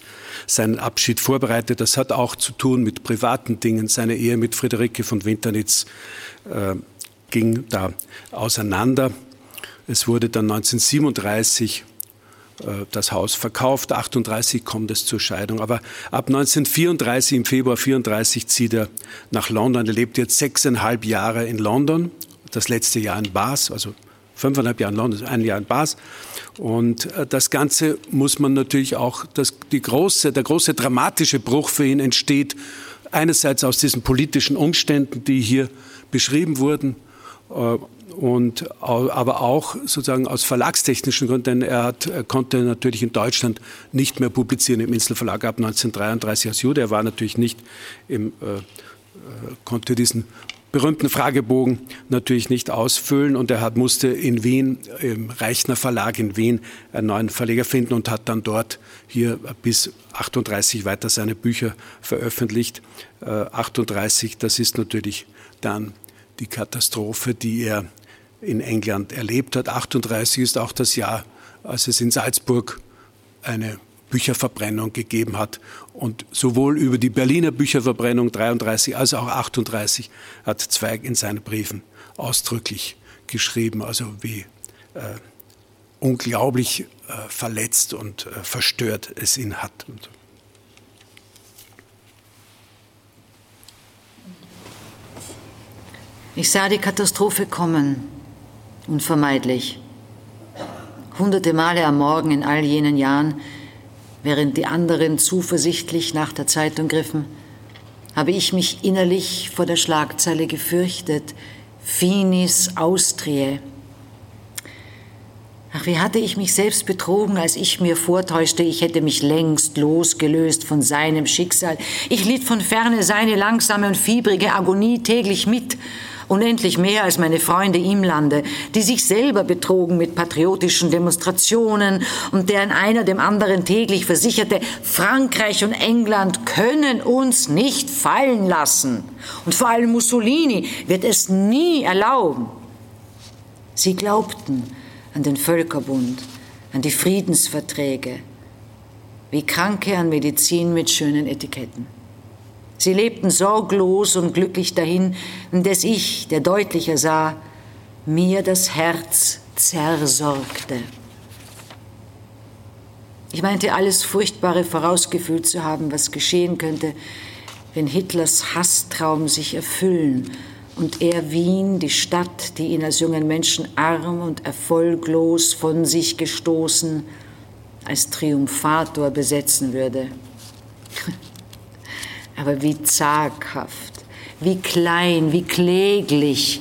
seinen Abschied vorbereitet. Das hat auch zu tun mit privaten Dingen. Seine Ehe mit Friederike von Winternitz äh, ging da auseinander. Es wurde dann 1937 äh, das Haus verkauft. 38 kommt es zur Scheidung. Aber ab 1934, im Februar 34, zieht er nach London. Er lebt jetzt sechseinhalb Jahre in London. Das letzte Jahr in Bath, also fünfeinhalb Jahren London, ein Jahr in Bath. Und äh, das Ganze muss man natürlich auch, das, die große, der große dramatische Bruch für ihn entsteht einerseits aus diesen politischen Umständen, die hier beschrieben wurden, äh, und, aber auch sozusagen aus verlagstechnischen Gründen, denn er, hat, er konnte natürlich in Deutschland nicht mehr publizieren im Inselverlag ab 1933 als Jude. Er war natürlich nicht im, äh, äh konnte diesen berühmten Fragebogen natürlich nicht ausfüllen und er hat, musste in Wien, im Reichner Verlag in Wien, einen neuen Verleger finden und hat dann dort hier bis 38 weiter seine Bücher veröffentlicht. Äh, 38, das ist natürlich dann die Katastrophe, die er in England erlebt hat. 38 ist auch das Jahr, als es in Salzburg eine Bücherverbrennung gegeben hat. Und sowohl über die Berliner Bücherverbrennung 33 als auch 38 hat Zweig in seinen Briefen ausdrücklich geschrieben, also wie äh, unglaublich äh, verletzt und äh, verstört es ihn hat. Ich sah die Katastrophe kommen, unvermeidlich. Hunderte Male am Morgen in all jenen Jahren, während die anderen zuversichtlich nach der Zeitung griffen, habe ich mich innerlich vor der Schlagzeile gefürchtet. Finis Austriae. Ach, wie hatte ich mich selbst betrogen, als ich mir vortäuschte, ich hätte mich längst losgelöst von seinem Schicksal. Ich litt von ferne seine langsame und fiebrige Agonie täglich mit unendlich mehr als meine Freunde im Lande, die sich selber betrogen mit patriotischen Demonstrationen und deren einer dem anderen täglich versicherte, Frankreich und England können uns nicht fallen lassen. Und vor allem Mussolini wird es nie erlauben. Sie glaubten an den Völkerbund, an die Friedensverträge, wie Kranke an Medizin mit schönen Etiketten. Sie lebten sorglos und glücklich dahin, indes ich, der deutlicher sah, mir das Herz zersorgte. Ich meinte alles Furchtbare vorausgefühlt zu haben, was geschehen könnte, wenn Hitlers Hasstraum sich erfüllen und er Wien, die Stadt, die ihn als jungen Menschen arm und erfolglos von sich gestoßen, als Triumphator besetzen würde. Aber wie zaghaft, wie klein, wie kläglich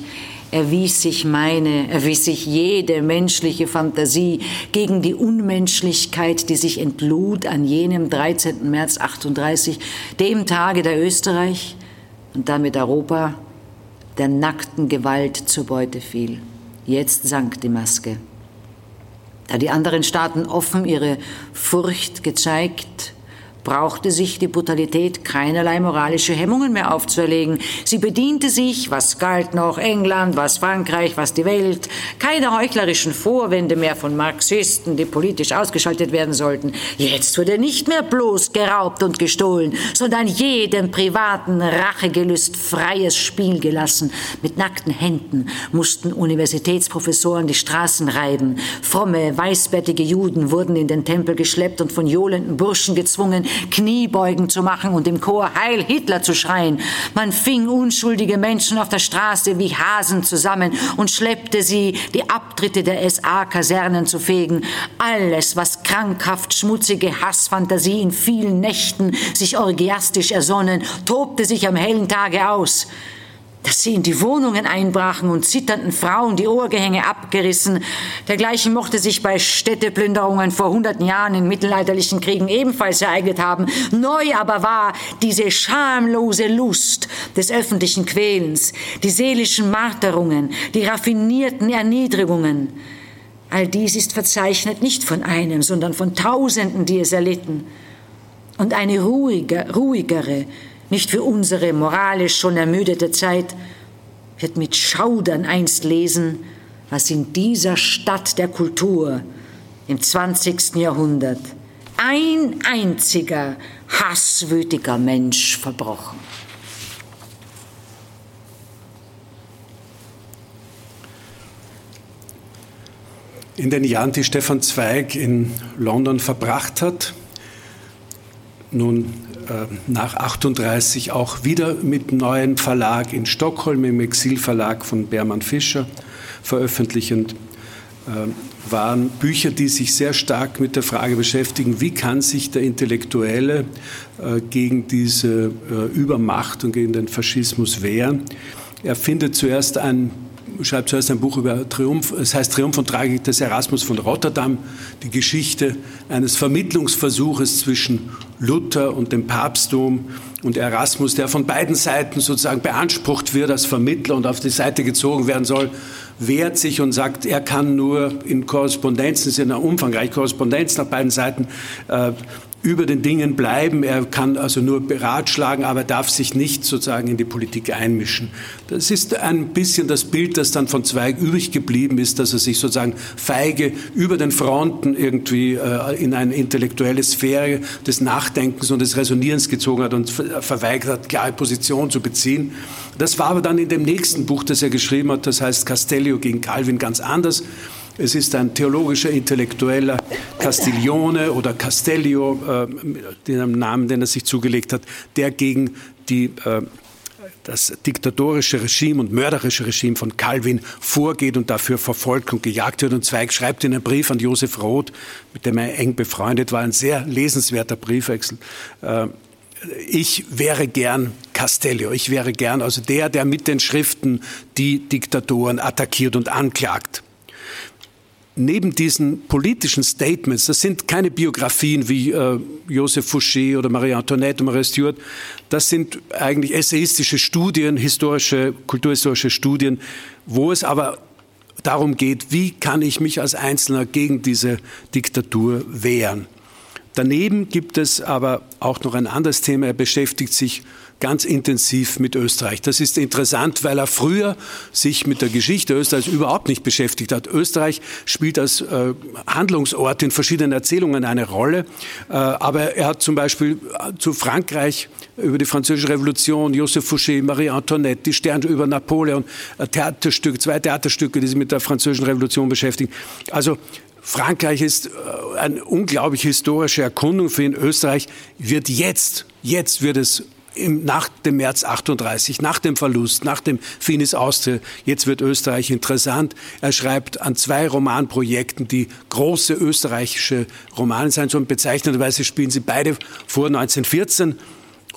erwies sich meine, erwies sich jede menschliche Fantasie gegen die Unmenschlichkeit, die sich entlud an jenem 13. März 38, dem Tage der Österreich und damit Europa der nackten Gewalt zur Beute fiel. Jetzt sank die Maske. Da die anderen Staaten offen ihre Furcht gezeigt brauchte sich die Brutalität keinerlei moralische Hemmungen mehr aufzuerlegen. Sie bediente sich, was galt noch, England, was Frankreich, was die Welt, keine heuchlerischen Vorwände mehr von Marxisten, die politisch ausgeschaltet werden sollten. Jetzt wurde nicht mehr bloß geraubt und gestohlen, sondern jedem privaten Rachegelüst freies Spiel gelassen. Mit nackten Händen mussten Universitätsprofessoren die Straßen reiben. Fromme, weißbärtige Juden wurden in den Tempel geschleppt und von johlenden Burschen gezwungen, Kniebeugen zu machen und im Chor Heil Hitler zu schreien. Man fing unschuldige Menschen auf der Straße wie Hasen zusammen und schleppte sie, die Abtritte der SA-Kasernen zu fegen. Alles, was krankhaft schmutzige Hassfantasie in vielen Nächten sich orgiastisch ersonnen, tobte sich am hellen Tage aus dass sie in die Wohnungen einbrachen und zitternden Frauen die Ohrgehänge abgerissen. Dergleichen mochte sich bei Städteplünderungen vor hunderten Jahren in mittelalterlichen Kriegen ebenfalls ereignet haben. Neu aber war diese schamlose Lust des öffentlichen Quälens, die seelischen Marterungen, die raffinierten Erniedrigungen. All dies ist verzeichnet nicht von einem, sondern von Tausenden, die es erlitten. Und eine ruhige, ruhigere, nicht für unsere moralisch schon ermüdete Zeit, wird mit Schaudern einst lesen, was in dieser Stadt der Kultur im 20. Jahrhundert ein einziger hasswütiger Mensch verbrochen. In den Jahren, die Stefan Zweig in London verbracht hat, nun nach 38 auch wieder mit neuen Verlag in Stockholm, im Exilverlag von Bermann Fischer veröffentlichend äh, waren Bücher, die sich sehr stark mit der Frage beschäftigen, wie kann sich der Intellektuelle äh, gegen diese Übermacht und gegen den Faschismus wehren. Er findet zuerst ein schreibt zuerst ein Buch über Triumph, es heißt Triumph und Tragik des Erasmus von Rotterdam, die Geschichte eines Vermittlungsversuches zwischen Luther und dem Papsttum und Erasmus, der von beiden Seiten sozusagen beansprucht wird als Vermittler und auf die Seite gezogen werden soll, wehrt sich und sagt, er kann nur in Korrespondenzen, es ist eine umfangreiche Korrespondenz nach beiden Seiten, äh, über den Dingen bleiben. Er kann also nur beratschlagen, aber darf sich nicht sozusagen in die Politik einmischen. Das ist ein bisschen das Bild, das dann von Zweig übrig geblieben ist, dass er sich sozusagen feige über den Fronten irgendwie äh, in eine intellektuelle Sphäre des Nachdenkens und des Resonierens gezogen hat und verweigert hat, klare Position zu beziehen. Das war aber dann in dem nächsten Buch, das er geschrieben hat, das heißt Castellio gegen Calvin, ganz anders. Es ist ein theologischer, intellektueller Castiglione oder Castellio, äh, den Namen, den er sich zugelegt hat, der gegen die äh, das diktatorische Regime und mörderische Regime von Calvin vorgeht und dafür verfolgt und gejagt wird. Und Zweig schreibt in einem Brief an Josef Roth, mit dem er eng befreundet war, ein sehr lesenswerter Briefwechsel. Äh, ich wäre gern Castello, ich wäre gern also der, der mit den Schriften die Diktatoren attackiert und anklagt neben diesen politischen Statements, das sind keine Biografien wie äh, Joseph Fouché oder Marie Antoinette und Marie Stuart, das sind eigentlich essayistische Studien, historische, kulturhistorische Studien, wo es aber darum geht, wie kann ich mich als Einzelner gegen diese Diktatur wehren. Daneben gibt es aber auch noch ein anderes Thema. Er beschäftigt sich ganz intensiv mit Österreich. Das ist interessant, weil er früher sich mit der Geschichte Österreichs überhaupt nicht beschäftigt hat. Österreich spielt als äh, Handlungsort in verschiedenen Erzählungen eine Rolle. Äh, aber er hat zum Beispiel zu Frankreich über die Französische Revolution, Joseph Fouché, Marie Antoinette, die Sterne über Napoleon, äh, Theaterstücke, zwei Theaterstücke, die sich mit der Französischen Revolution beschäftigen. Also Frankreich ist äh, eine unglaublich historische Erkundung für ihn. Österreich wird jetzt, jetzt wird es im, nach dem März 38, nach dem Verlust, nach dem Finis Austria, jetzt wird Österreich interessant. Er schreibt an zwei Romanprojekten, die große österreichische Romane sein sollen. Bezeichnenderweise spielen sie beide vor 1914.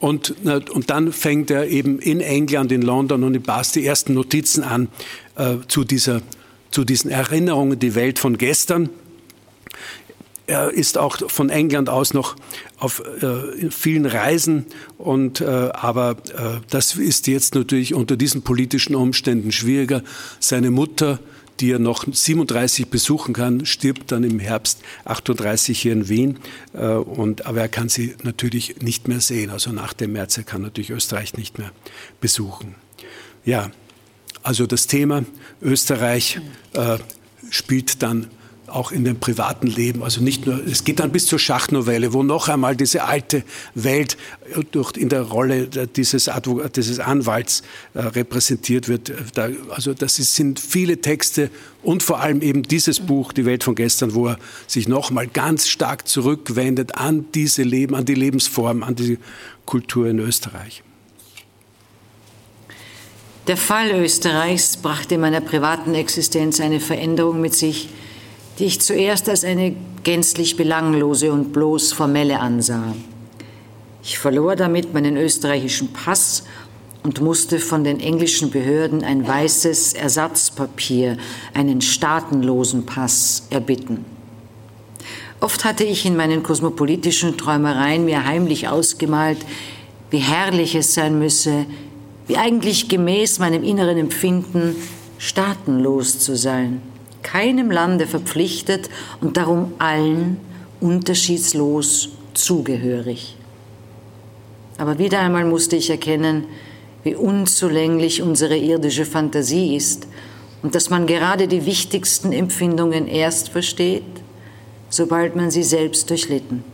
Und, und dann fängt er eben in England, in London und in Bath die ersten Notizen an äh, zu, dieser, zu diesen Erinnerungen, die Welt von gestern. Er ist auch von England aus noch auf äh, vielen Reisen und äh, aber äh, das ist jetzt natürlich unter diesen politischen Umständen schwieriger. Seine Mutter, die er noch 37 besuchen kann, stirbt dann im Herbst 38 hier in Wien äh, und aber er kann sie natürlich nicht mehr sehen. Also nach dem März er kann natürlich Österreich nicht mehr besuchen. Ja, also das Thema Österreich äh, spielt dann auch in dem privaten Leben. Also nicht nur, es geht dann bis zur Schachnovelle, wo noch einmal diese alte Welt durch, in der Rolle dieses, dieses Anwalts äh, repräsentiert wird. Da, also das ist, sind viele Texte und vor allem eben dieses Buch, Die Welt von gestern, wo er sich noch mal ganz stark zurückwendet an diese Leben, an die Lebensform, an die Kultur in Österreich. Der Fall Österreichs brachte in meiner privaten Existenz eine Veränderung mit sich, die ich zuerst als eine gänzlich belanglose und bloß formelle ansah. Ich verlor damit meinen österreichischen Pass und musste von den englischen Behörden ein weißes Ersatzpapier, einen staatenlosen Pass, erbitten. Oft hatte ich in meinen kosmopolitischen Träumereien mir heimlich ausgemalt, wie herrlich es sein müsse, wie eigentlich gemäß meinem inneren Empfinden staatenlos zu sein keinem Lande verpflichtet und darum allen unterschiedslos zugehörig. Aber wieder einmal musste ich erkennen, wie unzulänglich unsere irdische Fantasie ist und dass man gerade die wichtigsten Empfindungen erst versteht, sobald man sie selbst durchlitten.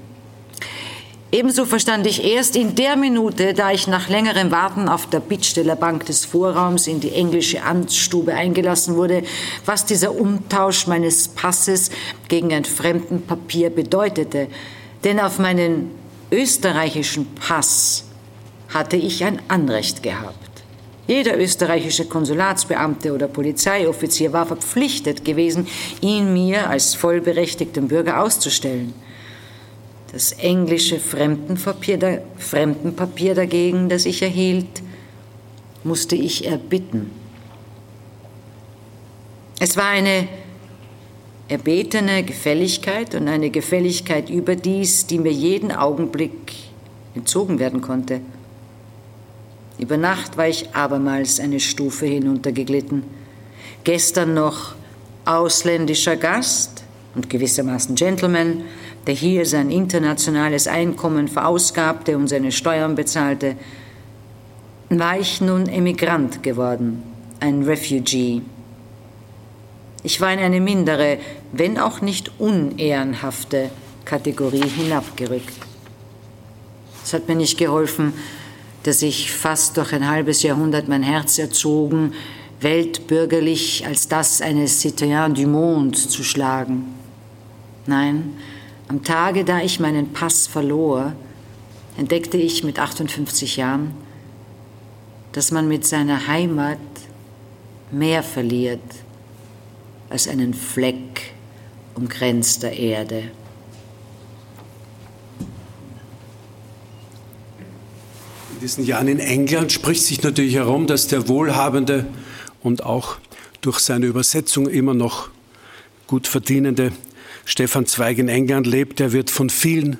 Ebenso verstand ich erst in der Minute, da ich nach längerem Warten auf der Bittstellerbank des Vorraums in die englische Amtsstube eingelassen wurde, was dieser Umtausch meines Passes gegen ein Fremdenpapier bedeutete. Denn auf meinen österreichischen Pass hatte ich ein Anrecht gehabt. Jeder österreichische Konsulatsbeamte oder Polizeioffizier war verpflichtet gewesen, ihn mir als vollberechtigten Bürger auszustellen. Das englische Fremdenpapier, Fremdenpapier dagegen, das ich erhielt, musste ich erbitten. Es war eine erbetene Gefälligkeit und eine Gefälligkeit überdies, die mir jeden Augenblick entzogen werden konnte. Über Nacht war ich abermals eine Stufe hinuntergeglitten. Gestern noch ausländischer Gast und gewissermaßen Gentleman, der hier sein internationales Einkommen verausgabte und seine Steuern bezahlte, war ich nun Emigrant geworden, ein Refugee. Ich war in eine mindere, wenn auch nicht unehrenhafte Kategorie hinabgerückt. Es hat mir nicht geholfen, dass ich fast durch ein halbes Jahrhundert mein Herz erzogen, weltbürgerlich als das eines Citoyen du Monde zu schlagen. Nein, am Tage, da ich meinen Pass verlor, entdeckte ich mit 58 Jahren, dass man mit seiner Heimat mehr verliert als einen Fleck umgrenzter Erde. In diesen Jahren in England spricht sich natürlich herum, dass der wohlhabende und auch durch seine Übersetzung immer noch gut verdienende Stefan Zweig in England lebt. Er wird von vielen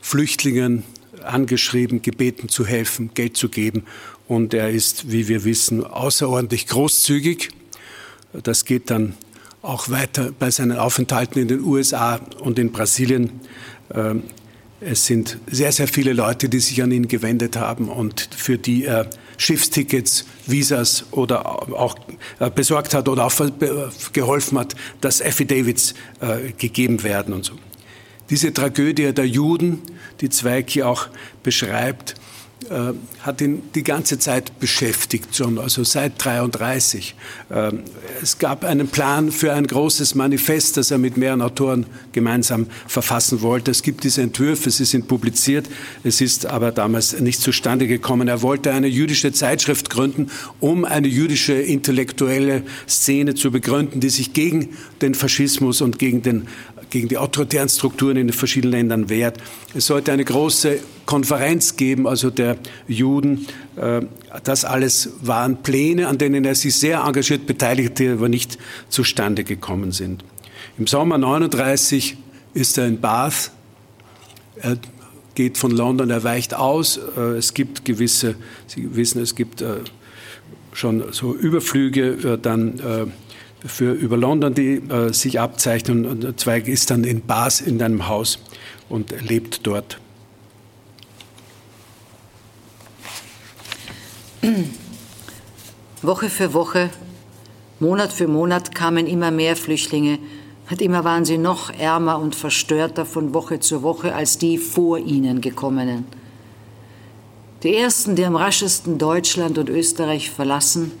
Flüchtlingen angeschrieben, gebeten zu helfen, Geld zu geben. Und er ist, wie wir wissen, außerordentlich großzügig. Das geht dann auch weiter bei seinen Aufenthalten in den USA und in Brasilien. Ähm, es sind sehr, sehr viele Leute, die sich an ihn gewendet haben und für die er Schiffstickets, Visas oder auch äh, besorgt hat oder auch geholfen hat, dass Affidavits äh, gegeben werden und so. Diese Tragödie der Juden, die Zweig hier auch beschreibt, äh, hat ihn die ganze Zeit beschäftigt, schon, also seit 33. Ähm, es gab einen Plan für ein großes Manifest, das er mit mehreren Autoren gemeinsam verfassen wollte. Es gibt diese Entwürfe, sie sind publiziert, es ist aber damals nicht zustande gekommen. Er wollte eine jüdische Zeitschrift gründen, um eine jüdische intellektuelle Szene zu begründen, die sich gegen den Faschismus und gegen den gegen die autoritären Strukturen in den verschiedenen Ländern wehrt. Es sollte eine große Konferenz geben, also der Juden. Äh, das alles waren Pläne, an denen er sich sehr engagiert beteiligte, die aber nicht zustande gekommen sind. Im Sommer 39 ist er in Bath. Er geht von London, er weicht aus. Äh, es gibt gewisse, Sie wissen, es gibt äh, schon so Überflüge dann für über London, die äh, sich abzeichnen. Und Zweig ist dann in Bath in einem Haus und lebt dort. Woche für Woche, Monat für Monat kamen immer mehr Flüchtlinge und immer waren sie noch ärmer und verstörter von Woche zu Woche als die vor ihnen gekommenen. Die ersten, die am raschesten Deutschland und Österreich verlassen,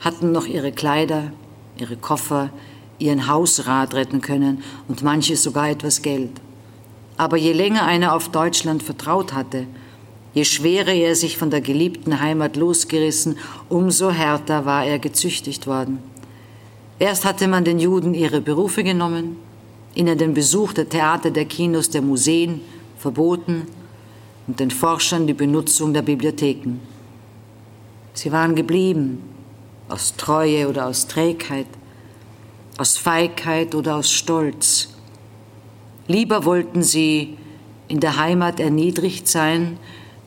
hatten noch ihre Kleider, ihre Koffer, ihren Hausrat retten können und manche sogar etwas Geld. Aber je länger einer auf Deutschland vertraut hatte, je schwerer er sich von der geliebten Heimat losgerissen, umso härter war er gezüchtigt worden. Erst hatte man den Juden ihre Berufe genommen, ihnen den Besuch der Theater, der Kinos, der Museen verboten und den Forschern die Benutzung der Bibliotheken. Sie waren geblieben, aus Treue oder aus Trägheit, aus Feigheit oder aus Stolz. Lieber wollten sie in der Heimat erniedrigt sein,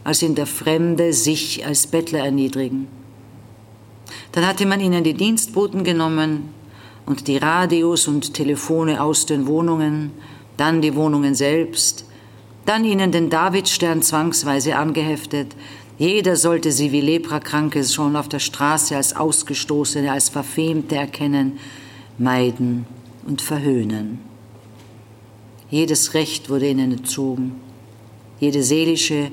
als in der Fremde sich als Bettler erniedrigen. Dann hatte man ihnen die Dienstboten genommen und die Radios und Telefone aus den Wohnungen, dann die Wohnungen selbst, dann ihnen den Davidstern zwangsweise angeheftet, jeder sollte sie wie Leprakranke schon auf der Straße als Ausgestoßene, als Verfemte erkennen, meiden und verhöhnen. Jedes Recht wurde ihnen entzogen, jede seelische,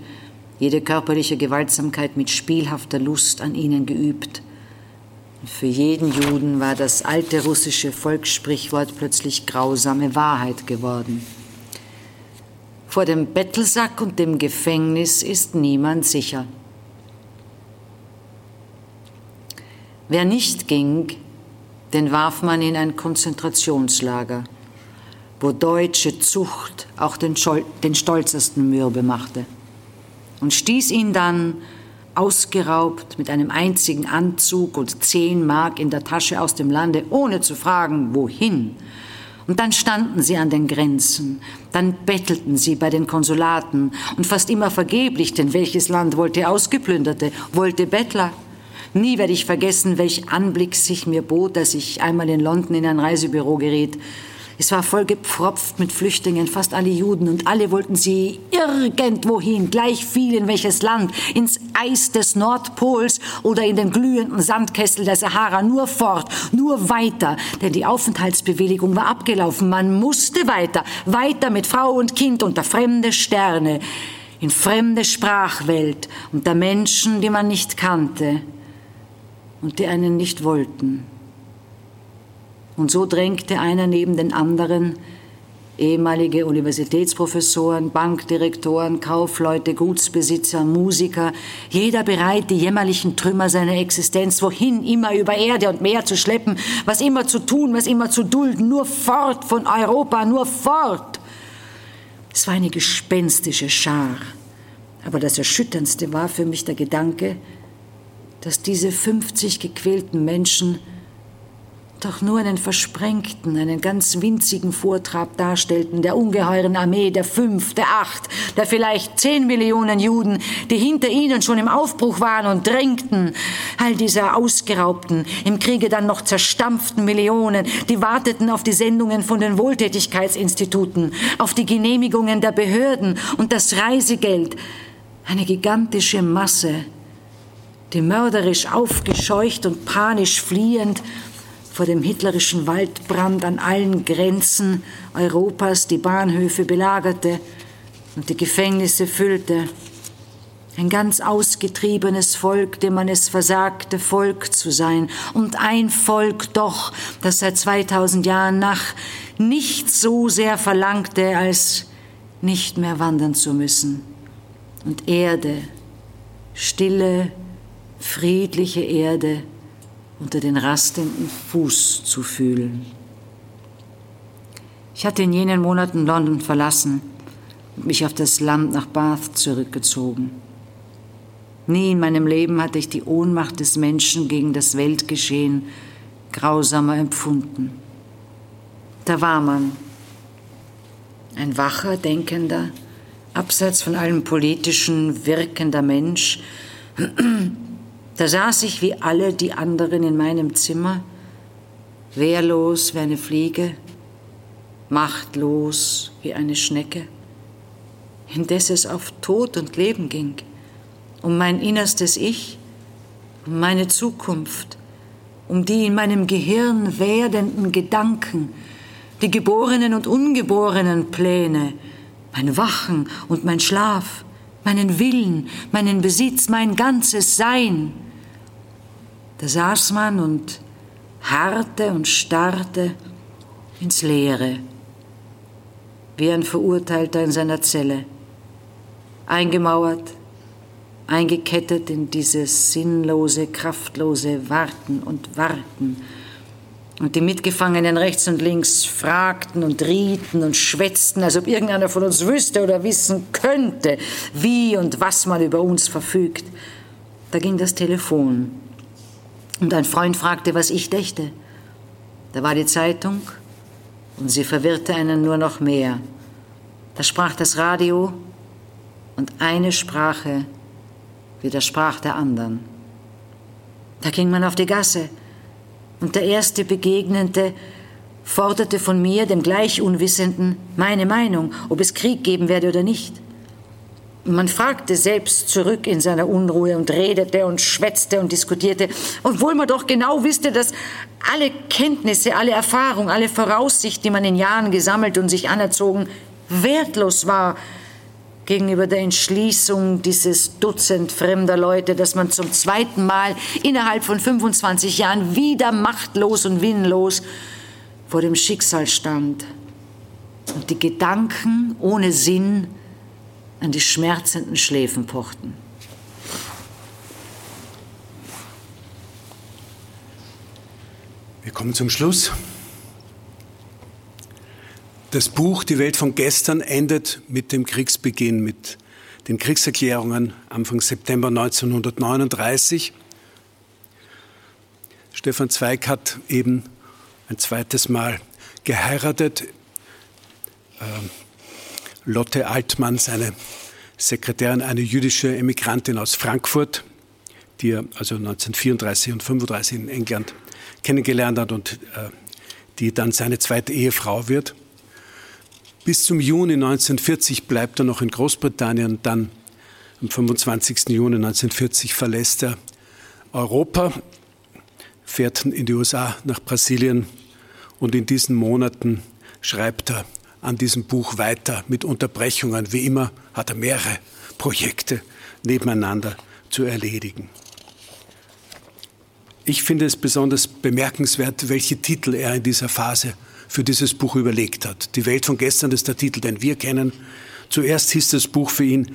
jede körperliche Gewaltsamkeit mit spielhafter Lust an ihnen geübt. Und für jeden Juden war das alte russische Volkssprichwort plötzlich grausame Wahrheit geworden. Vor dem Bettelsack und dem Gefängnis ist niemand sicher. Wer nicht ging, den warf man in ein Konzentrationslager, wo deutsche Zucht auch den, den stolzesten mürbe machte und stieß ihn dann ausgeraubt mit einem einzigen Anzug und zehn Mark in der Tasche aus dem Lande, ohne zu fragen, wohin. Und dann standen sie an den Grenzen, dann bettelten sie bei den Konsulaten und fast immer vergeblich, denn welches Land wollte Ausgeplünderte, wollte Bettler. Nie werde ich vergessen, welch Anblick sich mir bot, als ich einmal in London in ein Reisebüro geriet. Es war voll gepfropft mit Flüchtlingen, fast alle Juden, und alle wollten sie irgendwohin, gleich viel in welches Land, ins Eis des Nordpols oder in den glühenden Sandkessel der Sahara, nur fort, nur weiter, denn die Aufenthaltsbewilligung war abgelaufen, man musste weiter, weiter mit Frau und Kind unter fremde Sterne, in fremde Sprachwelt, unter Menschen, die man nicht kannte und die einen nicht wollten. Und so drängte einer neben den anderen, ehemalige Universitätsprofessoren, Bankdirektoren, Kaufleute, Gutsbesitzer, Musiker, jeder bereit, die jämmerlichen Trümmer seiner Existenz wohin immer über Erde und Meer zu schleppen, was immer zu tun, was immer zu dulden, nur fort von Europa, nur fort. Es war eine gespenstische Schar, aber das Erschütterndste war für mich der Gedanke, dass diese 50 gequälten Menschen doch nur einen versprengten, einen ganz winzigen Vortrab darstellten der ungeheuren Armee der fünf, der acht, der vielleicht zehn Millionen Juden, die hinter ihnen schon im Aufbruch waren und drängten, all dieser ausgeraubten, im Kriege dann noch zerstampften Millionen, die warteten auf die Sendungen von den Wohltätigkeitsinstituten, auf die Genehmigungen der Behörden und das Reisegeld, eine gigantische Masse, die mörderisch aufgescheucht und panisch fliehend vor dem hitlerischen Waldbrand an allen Grenzen Europas die Bahnhöfe belagerte und die Gefängnisse füllte. Ein ganz ausgetriebenes Volk, dem man es versagte, Volk zu sein. Und ein Volk doch, das seit 2000 Jahren nach nichts so sehr verlangte, als nicht mehr wandern zu müssen. Und Erde, stille, friedliche Erde, unter den rastenden Fuß zu fühlen. Ich hatte in jenen Monaten London verlassen und mich auf das Land nach Bath zurückgezogen. Nie in meinem Leben hatte ich die Ohnmacht des Menschen gegen das Weltgeschehen grausamer empfunden. Da war man, ein wacher, denkender, abseits von allem politischen, wirkender Mensch, da saß ich wie alle die anderen in meinem Zimmer, wehrlos wie eine Fliege, machtlos wie eine Schnecke, indes es auf Tod und Leben ging, um mein innerstes Ich, um meine Zukunft, um die in meinem Gehirn werdenden Gedanken, die geborenen und ungeborenen Pläne, mein Wachen und mein Schlaf, meinen Willen, meinen Besitz, mein ganzes Sein. Da saß man und harrte und starrte ins Leere, wie ein Verurteilter in seiner Zelle, eingemauert, eingekettet in dieses sinnlose, kraftlose Warten und Warten. Und die Mitgefangenen rechts und links fragten und rieten und schwätzten, als ob irgendeiner von uns wüsste oder wissen könnte, wie und was man über uns verfügt. Da ging das Telefon. Und ein Freund fragte, was ich dächte. Da war die Zeitung und sie verwirrte einen nur noch mehr. Da sprach das Radio und eine Sprache widersprach der anderen. Da ging man auf die Gasse und der erste Begegnende forderte von mir, dem gleich Unwissenden, meine Meinung, ob es Krieg geben werde oder nicht. Man fragte selbst zurück in seiner Unruhe und redete und schwätzte und diskutierte, obwohl man doch genau wusste, dass alle Kenntnisse, alle Erfahrung, alle Voraussicht, die man in Jahren gesammelt und sich anerzogen, wertlos war gegenüber der Entschließung dieses Dutzend fremder Leute, dass man zum zweiten Mal innerhalb von 25 Jahren wieder machtlos und willenlos vor dem Schicksal stand und die Gedanken ohne Sinn an die schmerzenden Schläfen pochten. Wir kommen zum Schluss. Das Buch Die Welt von gestern endet mit dem Kriegsbeginn, mit den Kriegserklärungen Anfang September 1939. Stefan Zweig hat eben ein zweites Mal geheiratet. Ähm, Lotte Altmann, seine Sekretärin, eine jüdische Emigrantin aus Frankfurt, die er also 1934 und 1935 in England kennengelernt hat und äh, die dann seine zweite Ehefrau wird. Bis zum Juni 1940 bleibt er noch in Großbritannien. Dann am 25. Juni 1940 verlässt er Europa, fährt in die USA, nach Brasilien und in diesen Monaten schreibt er an diesem Buch weiter mit Unterbrechungen. Wie immer hat er mehrere Projekte nebeneinander zu erledigen. Ich finde es besonders bemerkenswert, welche Titel er in dieser Phase für dieses Buch überlegt hat. Die Welt von gestern ist der Titel, den wir kennen. Zuerst hieß das Buch für ihn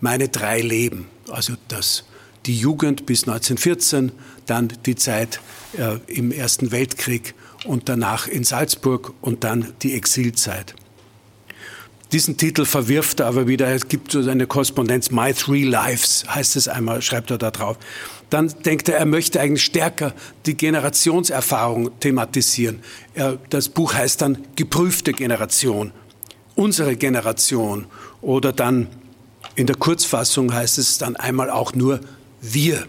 Meine drei Leben, also das, die Jugend bis 1914, dann die Zeit äh, im Ersten Weltkrieg und danach in Salzburg und dann die Exilzeit. Diesen Titel verwirft er aber wieder. Es gibt so eine Korrespondenz, My Three Lives heißt es einmal, schreibt er da drauf. Dann denkt er, er möchte eigentlich stärker die Generationserfahrung thematisieren. das Buch heißt dann Geprüfte Generation, unsere Generation. Oder dann in der Kurzfassung heißt es dann einmal auch nur wir.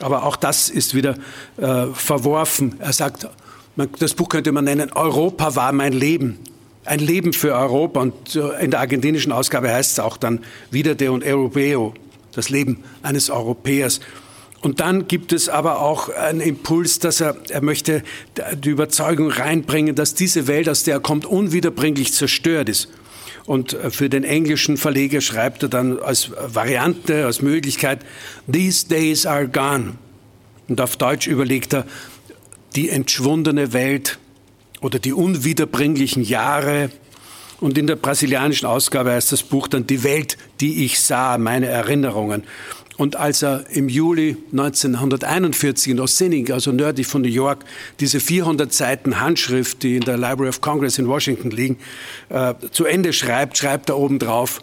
Aber auch das ist wieder äh, verworfen. Er sagt, man, das Buch könnte man nennen, Europa war mein Leben ein Leben für Europa. Und in der argentinischen Ausgabe heißt es auch dann wieder de un Europeo, das Leben eines Europäers. Und dann gibt es aber auch einen Impuls, dass er, er möchte die Überzeugung reinbringen, dass diese Welt, aus der er kommt, unwiederbringlich zerstört ist. Und für den englischen Verleger schreibt er dann als Variante, als Möglichkeit, These days are gone. Und auf Deutsch überlegt er, die entschwundene Welt oder die unwiederbringlichen Jahre. Und in der brasilianischen Ausgabe heißt das Buch dann Die Welt, die ich sah, meine Erinnerungen. Und als er im Juli 1941 in Ossining, also nördlich von New York, diese 400 Seiten Handschrift, die in der Library of Congress in Washington liegen, äh, zu Ende schreibt, schreibt er oben drauf,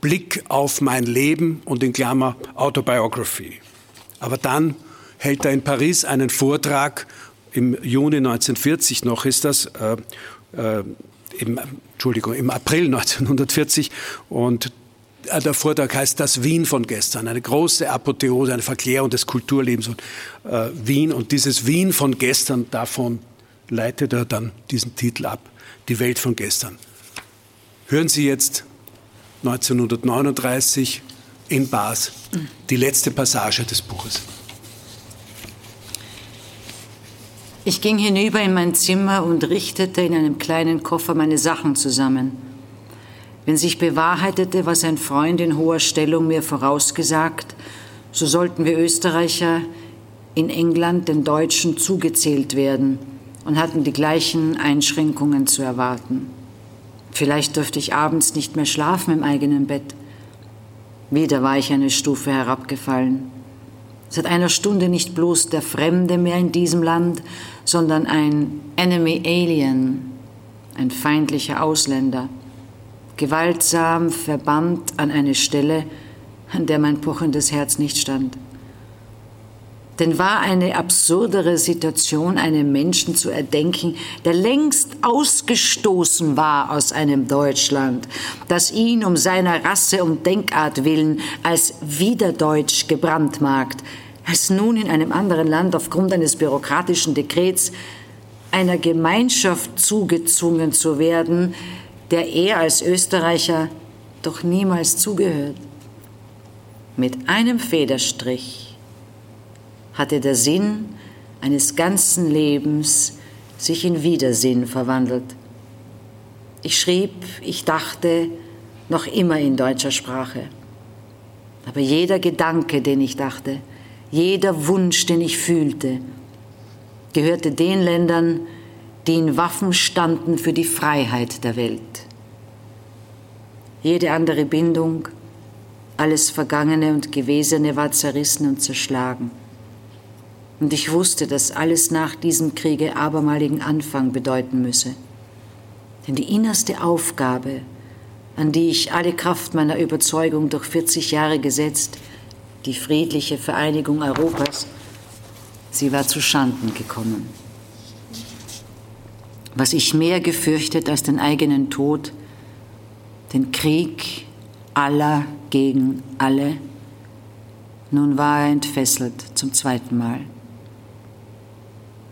Blick auf mein Leben und in Klammer Autobiography. Aber dann hält er in Paris einen Vortrag im Juni 1940 noch ist das, äh, äh, im, Entschuldigung, im April 1940 und äh, der Vortrag heißt Das Wien von gestern, eine große Apotheose, eine Verklärung des Kulturlebens und äh, Wien. Und dieses Wien von gestern, davon leitet er dann diesen Titel ab, Die Welt von gestern. Hören Sie jetzt 1939 in Bas die letzte Passage des Buches. Ich ging hinüber in mein Zimmer und richtete in einem kleinen Koffer meine Sachen zusammen. Wenn sich bewahrheitete, was ein Freund in hoher Stellung mir vorausgesagt, so sollten wir Österreicher in England den Deutschen zugezählt werden und hatten die gleichen Einschränkungen zu erwarten. Vielleicht dürfte ich abends nicht mehr schlafen im eigenen Bett. Wieder war ich eine Stufe herabgefallen. Seit einer Stunde nicht bloß der Fremde mehr in diesem Land, sondern ein Enemy Alien, ein feindlicher Ausländer, gewaltsam verbannt an eine Stelle, an der mein pochendes Herz nicht stand. Denn war eine absurdere Situation, einem Menschen zu erdenken, der längst ausgestoßen war aus einem Deutschland, das ihn um seiner Rasse und Denkart willen als Wiederdeutsch gebrandmarkt, als nun in einem anderen Land aufgrund eines bürokratischen Dekrets einer Gemeinschaft zugezwungen zu werden, der er als Österreicher doch niemals zugehört. Mit einem Federstrich hatte der Sinn eines ganzen Lebens sich in Widersinn verwandelt. Ich schrieb, ich dachte, noch immer in deutscher Sprache. Aber jeder Gedanke, den ich dachte, jeder Wunsch, den ich fühlte, gehörte den Ländern, die in Waffen standen für die Freiheit der Welt. Jede andere Bindung, alles Vergangene und Gewesene war zerrissen und zerschlagen. Und ich wusste, dass alles nach diesem Kriege abermaligen Anfang bedeuten müsse. Denn die innerste Aufgabe, an die ich alle Kraft meiner Überzeugung durch 40 Jahre gesetzt, die friedliche Vereinigung Europas, sie war zu Schanden gekommen. Was ich mehr gefürchtet als den eigenen Tod, den Krieg aller gegen alle, nun war er entfesselt zum zweiten Mal.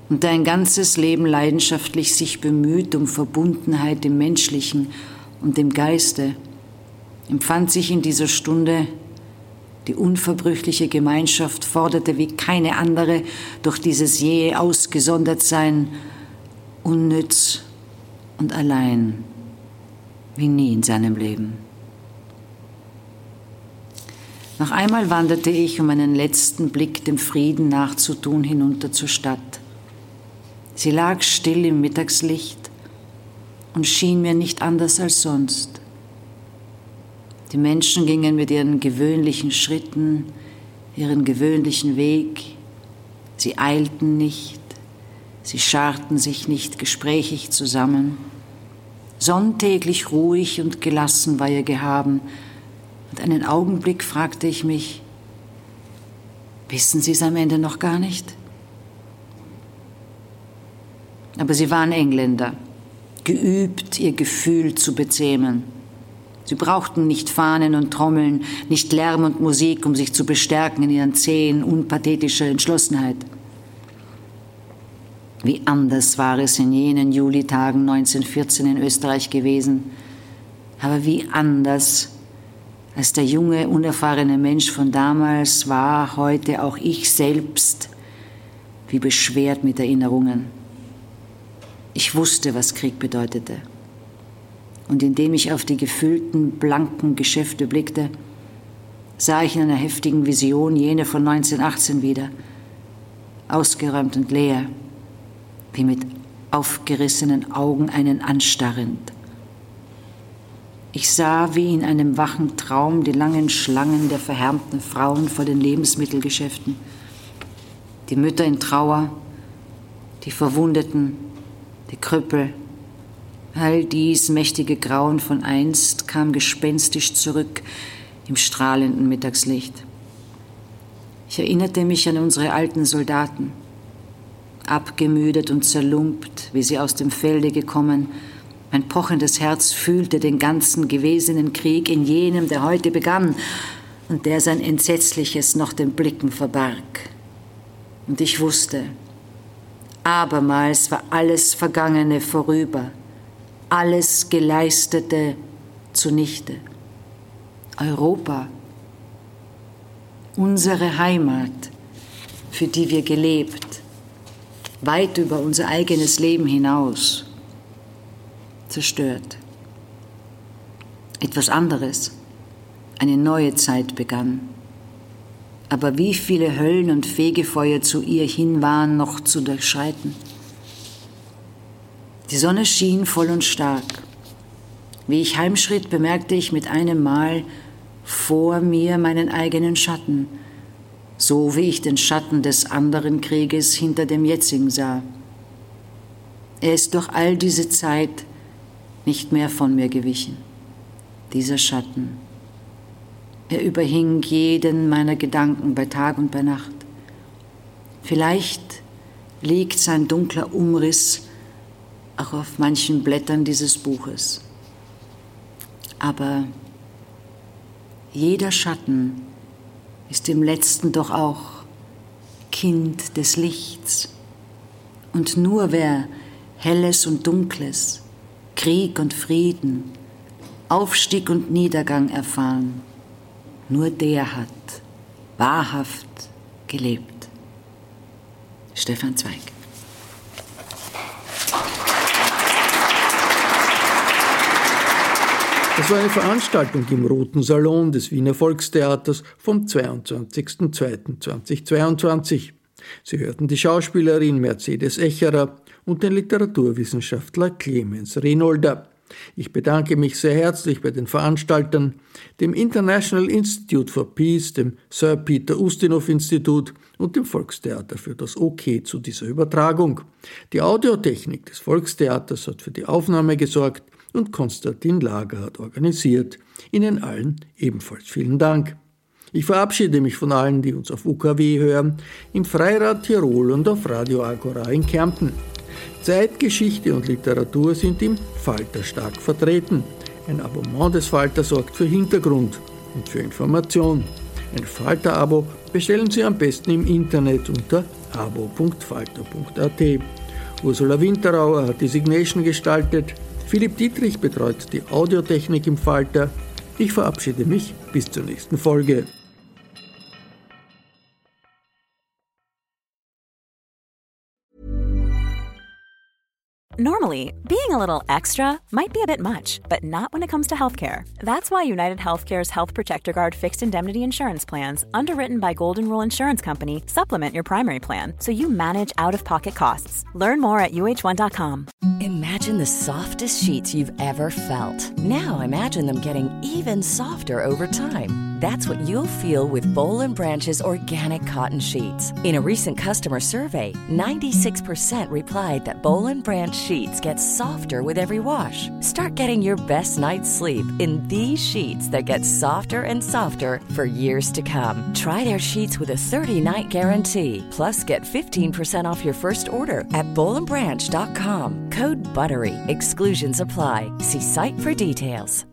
Und der ein ganzes Leben leidenschaftlich sich bemüht um Verbundenheit im Menschlichen und im Geiste, empfand sich in dieser Stunde die unverbrüchliche Gemeinschaft forderte wie keine andere durch dieses jähe Ausgesondertsein unnütz und allein wie nie in seinem Leben. Noch einmal wanderte ich, um einen letzten Blick dem Frieden nachzutun, hinunter zur Stadt. Sie lag still im Mittagslicht, und schien mir nicht anders als sonst. Die Menschen gingen mit ihren gewöhnlichen Schritten, ihren gewöhnlichen Weg. Sie eilten nicht, sie scharten sich nicht gesprächig zusammen. Sonntäglich ruhig und gelassen war ihr Gehaben, und einen Augenblick fragte ich mich, wissen Sie es am Ende noch gar nicht? Aber sie waren Engländer, geübt, ihr Gefühl zu bezähmen. Sie brauchten nicht Fahnen und Trommeln, nicht Lärm und Musik, um sich zu bestärken in ihren zähen, unpathetischer Entschlossenheit. Wie anders war es in jenen Julitagen 1914 in Österreich gewesen, aber wie anders als der junge, unerfahrene Mensch von damals war heute auch ich selbst, wie beschwert mit Erinnerungen. Ich wusste, was Krieg bedeutete und indem ich auf die gefüllten, blanken Geschäfte blickte, sah ich in einer heftigen Vision jene von 1918 wieder, ausgeräumt und leer, wie mit aufgerissenen Augen einen anstarrend. Ich sah wie in einem wachen Traum die langen Schlangen der verhärmten Frauen vor den Lebensmittelgeschäften, die Mütter in Trauer, die Verwundeten, die Krüppel, All dies mächtige Grauen von einst kam gespenstisch zurück im strahlenden Mittagslicht. Ich erinnerte mich an unsere alten Soldaten, abgemüdet und zerlumpt, wie sie aus dem Felde gekommen. Mein pochendes Herz fühlte den ganzen gewesenen Krieg in jenem, der heute begann und der sein Entsetzliches noch den Blicken verbarg. Und ich wusste, abermals war alles Vergangene vorüber alles Geleistete zunichte. Europa, unsere Heimat, für die wir gelebt, weit über unser eigenes Leben hinaus, zerstört. Etwas anderes, eine neue Zeit begann. Aber wie viele Höllen und Fegefeuer zu ihr hin waren noch zu durchschreiten? Die Sonne schien voll und stark. Wie ich heimschritt, bemerkte ich mit einem Mal vor mir meinen eigenen Schatten, so wie ich den Schatten des anderen Krieges hinter dem jetzigen sah. Er ist durch all diese Zeit nicht mehr von mir gewichen, dieser Schatten. Er überhing jeden meiner Gedanken bei Tag und bei Nacht. Vielleicht liegt sein dunkler Umriss auch auf manchen Blättern dieses Buches. Aber jeder Schatten ist im letzten doch auch Kind des Lichts. Und nur wer Helles und Dunkles, Krieg und Frieden, Aufstieg und Niedergang erfahren, nur der hat wahrhaft gelebt. Stefan Zweig. Das war eine Veranstaltung im Roten Salon des Wiener Volkstheaters vom 22.02.2022. Sie hörten die Schauspielerin Mercedes Echerer und den Literaturwissenschaftler Clemens Renolder. Ich bedanke mich sehr herzlich bei den Veranstaltern, dem International Institute for Peace, dem Sir Peter Ustinov Institut und dem Volkstheater für das OK zu dieser Übertragung. Die Audiotechnik des Volkstheaters hat für die Aufnahme gesorgt und Konstantin Lager hat organisiert. Ihnen allen ebenfalls vielen Dank. Ich verabschiede mich von allen, die uns auf UKW hören, im Freirad Tirol und auf Radio Agora in Kärnten. Zeitgeschichte und Literatur sind im Falter stark vertreten. Ein Abonnement des Falter sorgt für Hintergrund und für Information. Ein Falter-Abo bestellen Sie am besten im Internet unter abo.falter.at. Ursula Winterauer hat die Signation gestaltet. Philipp Dietrich betreut die Audiotechnik im Falter. Ich verabschiede mich bis zur nächsten Folge. Normally, being a little extra might be a bit much, but not when it comes to healthcare. That's why United Healthcare's Health Protector Guard fixed indemnity insurance plans, underwritten by Golden Rule Insurance Company, supplement your primary plan so you manage out of pocket costs. Learn more at uh1.com. Imagine the softest sheets you've ever felt. Now imagine them getting even softer over time. That's what you'll feel with Bowl and Branch's organic cotton sheets. In a recent customer survey, 96% replied that Bowl and Branch sheets get softer with every wash. Start getting your best night's sleep in these sheets that get softer and softer for years to come. Try their sheets with a 30-night guarantee. Plus, get 15% off your first order at bowlandbranch.com. Code BUTTERY. Exclusions apply. See site for details.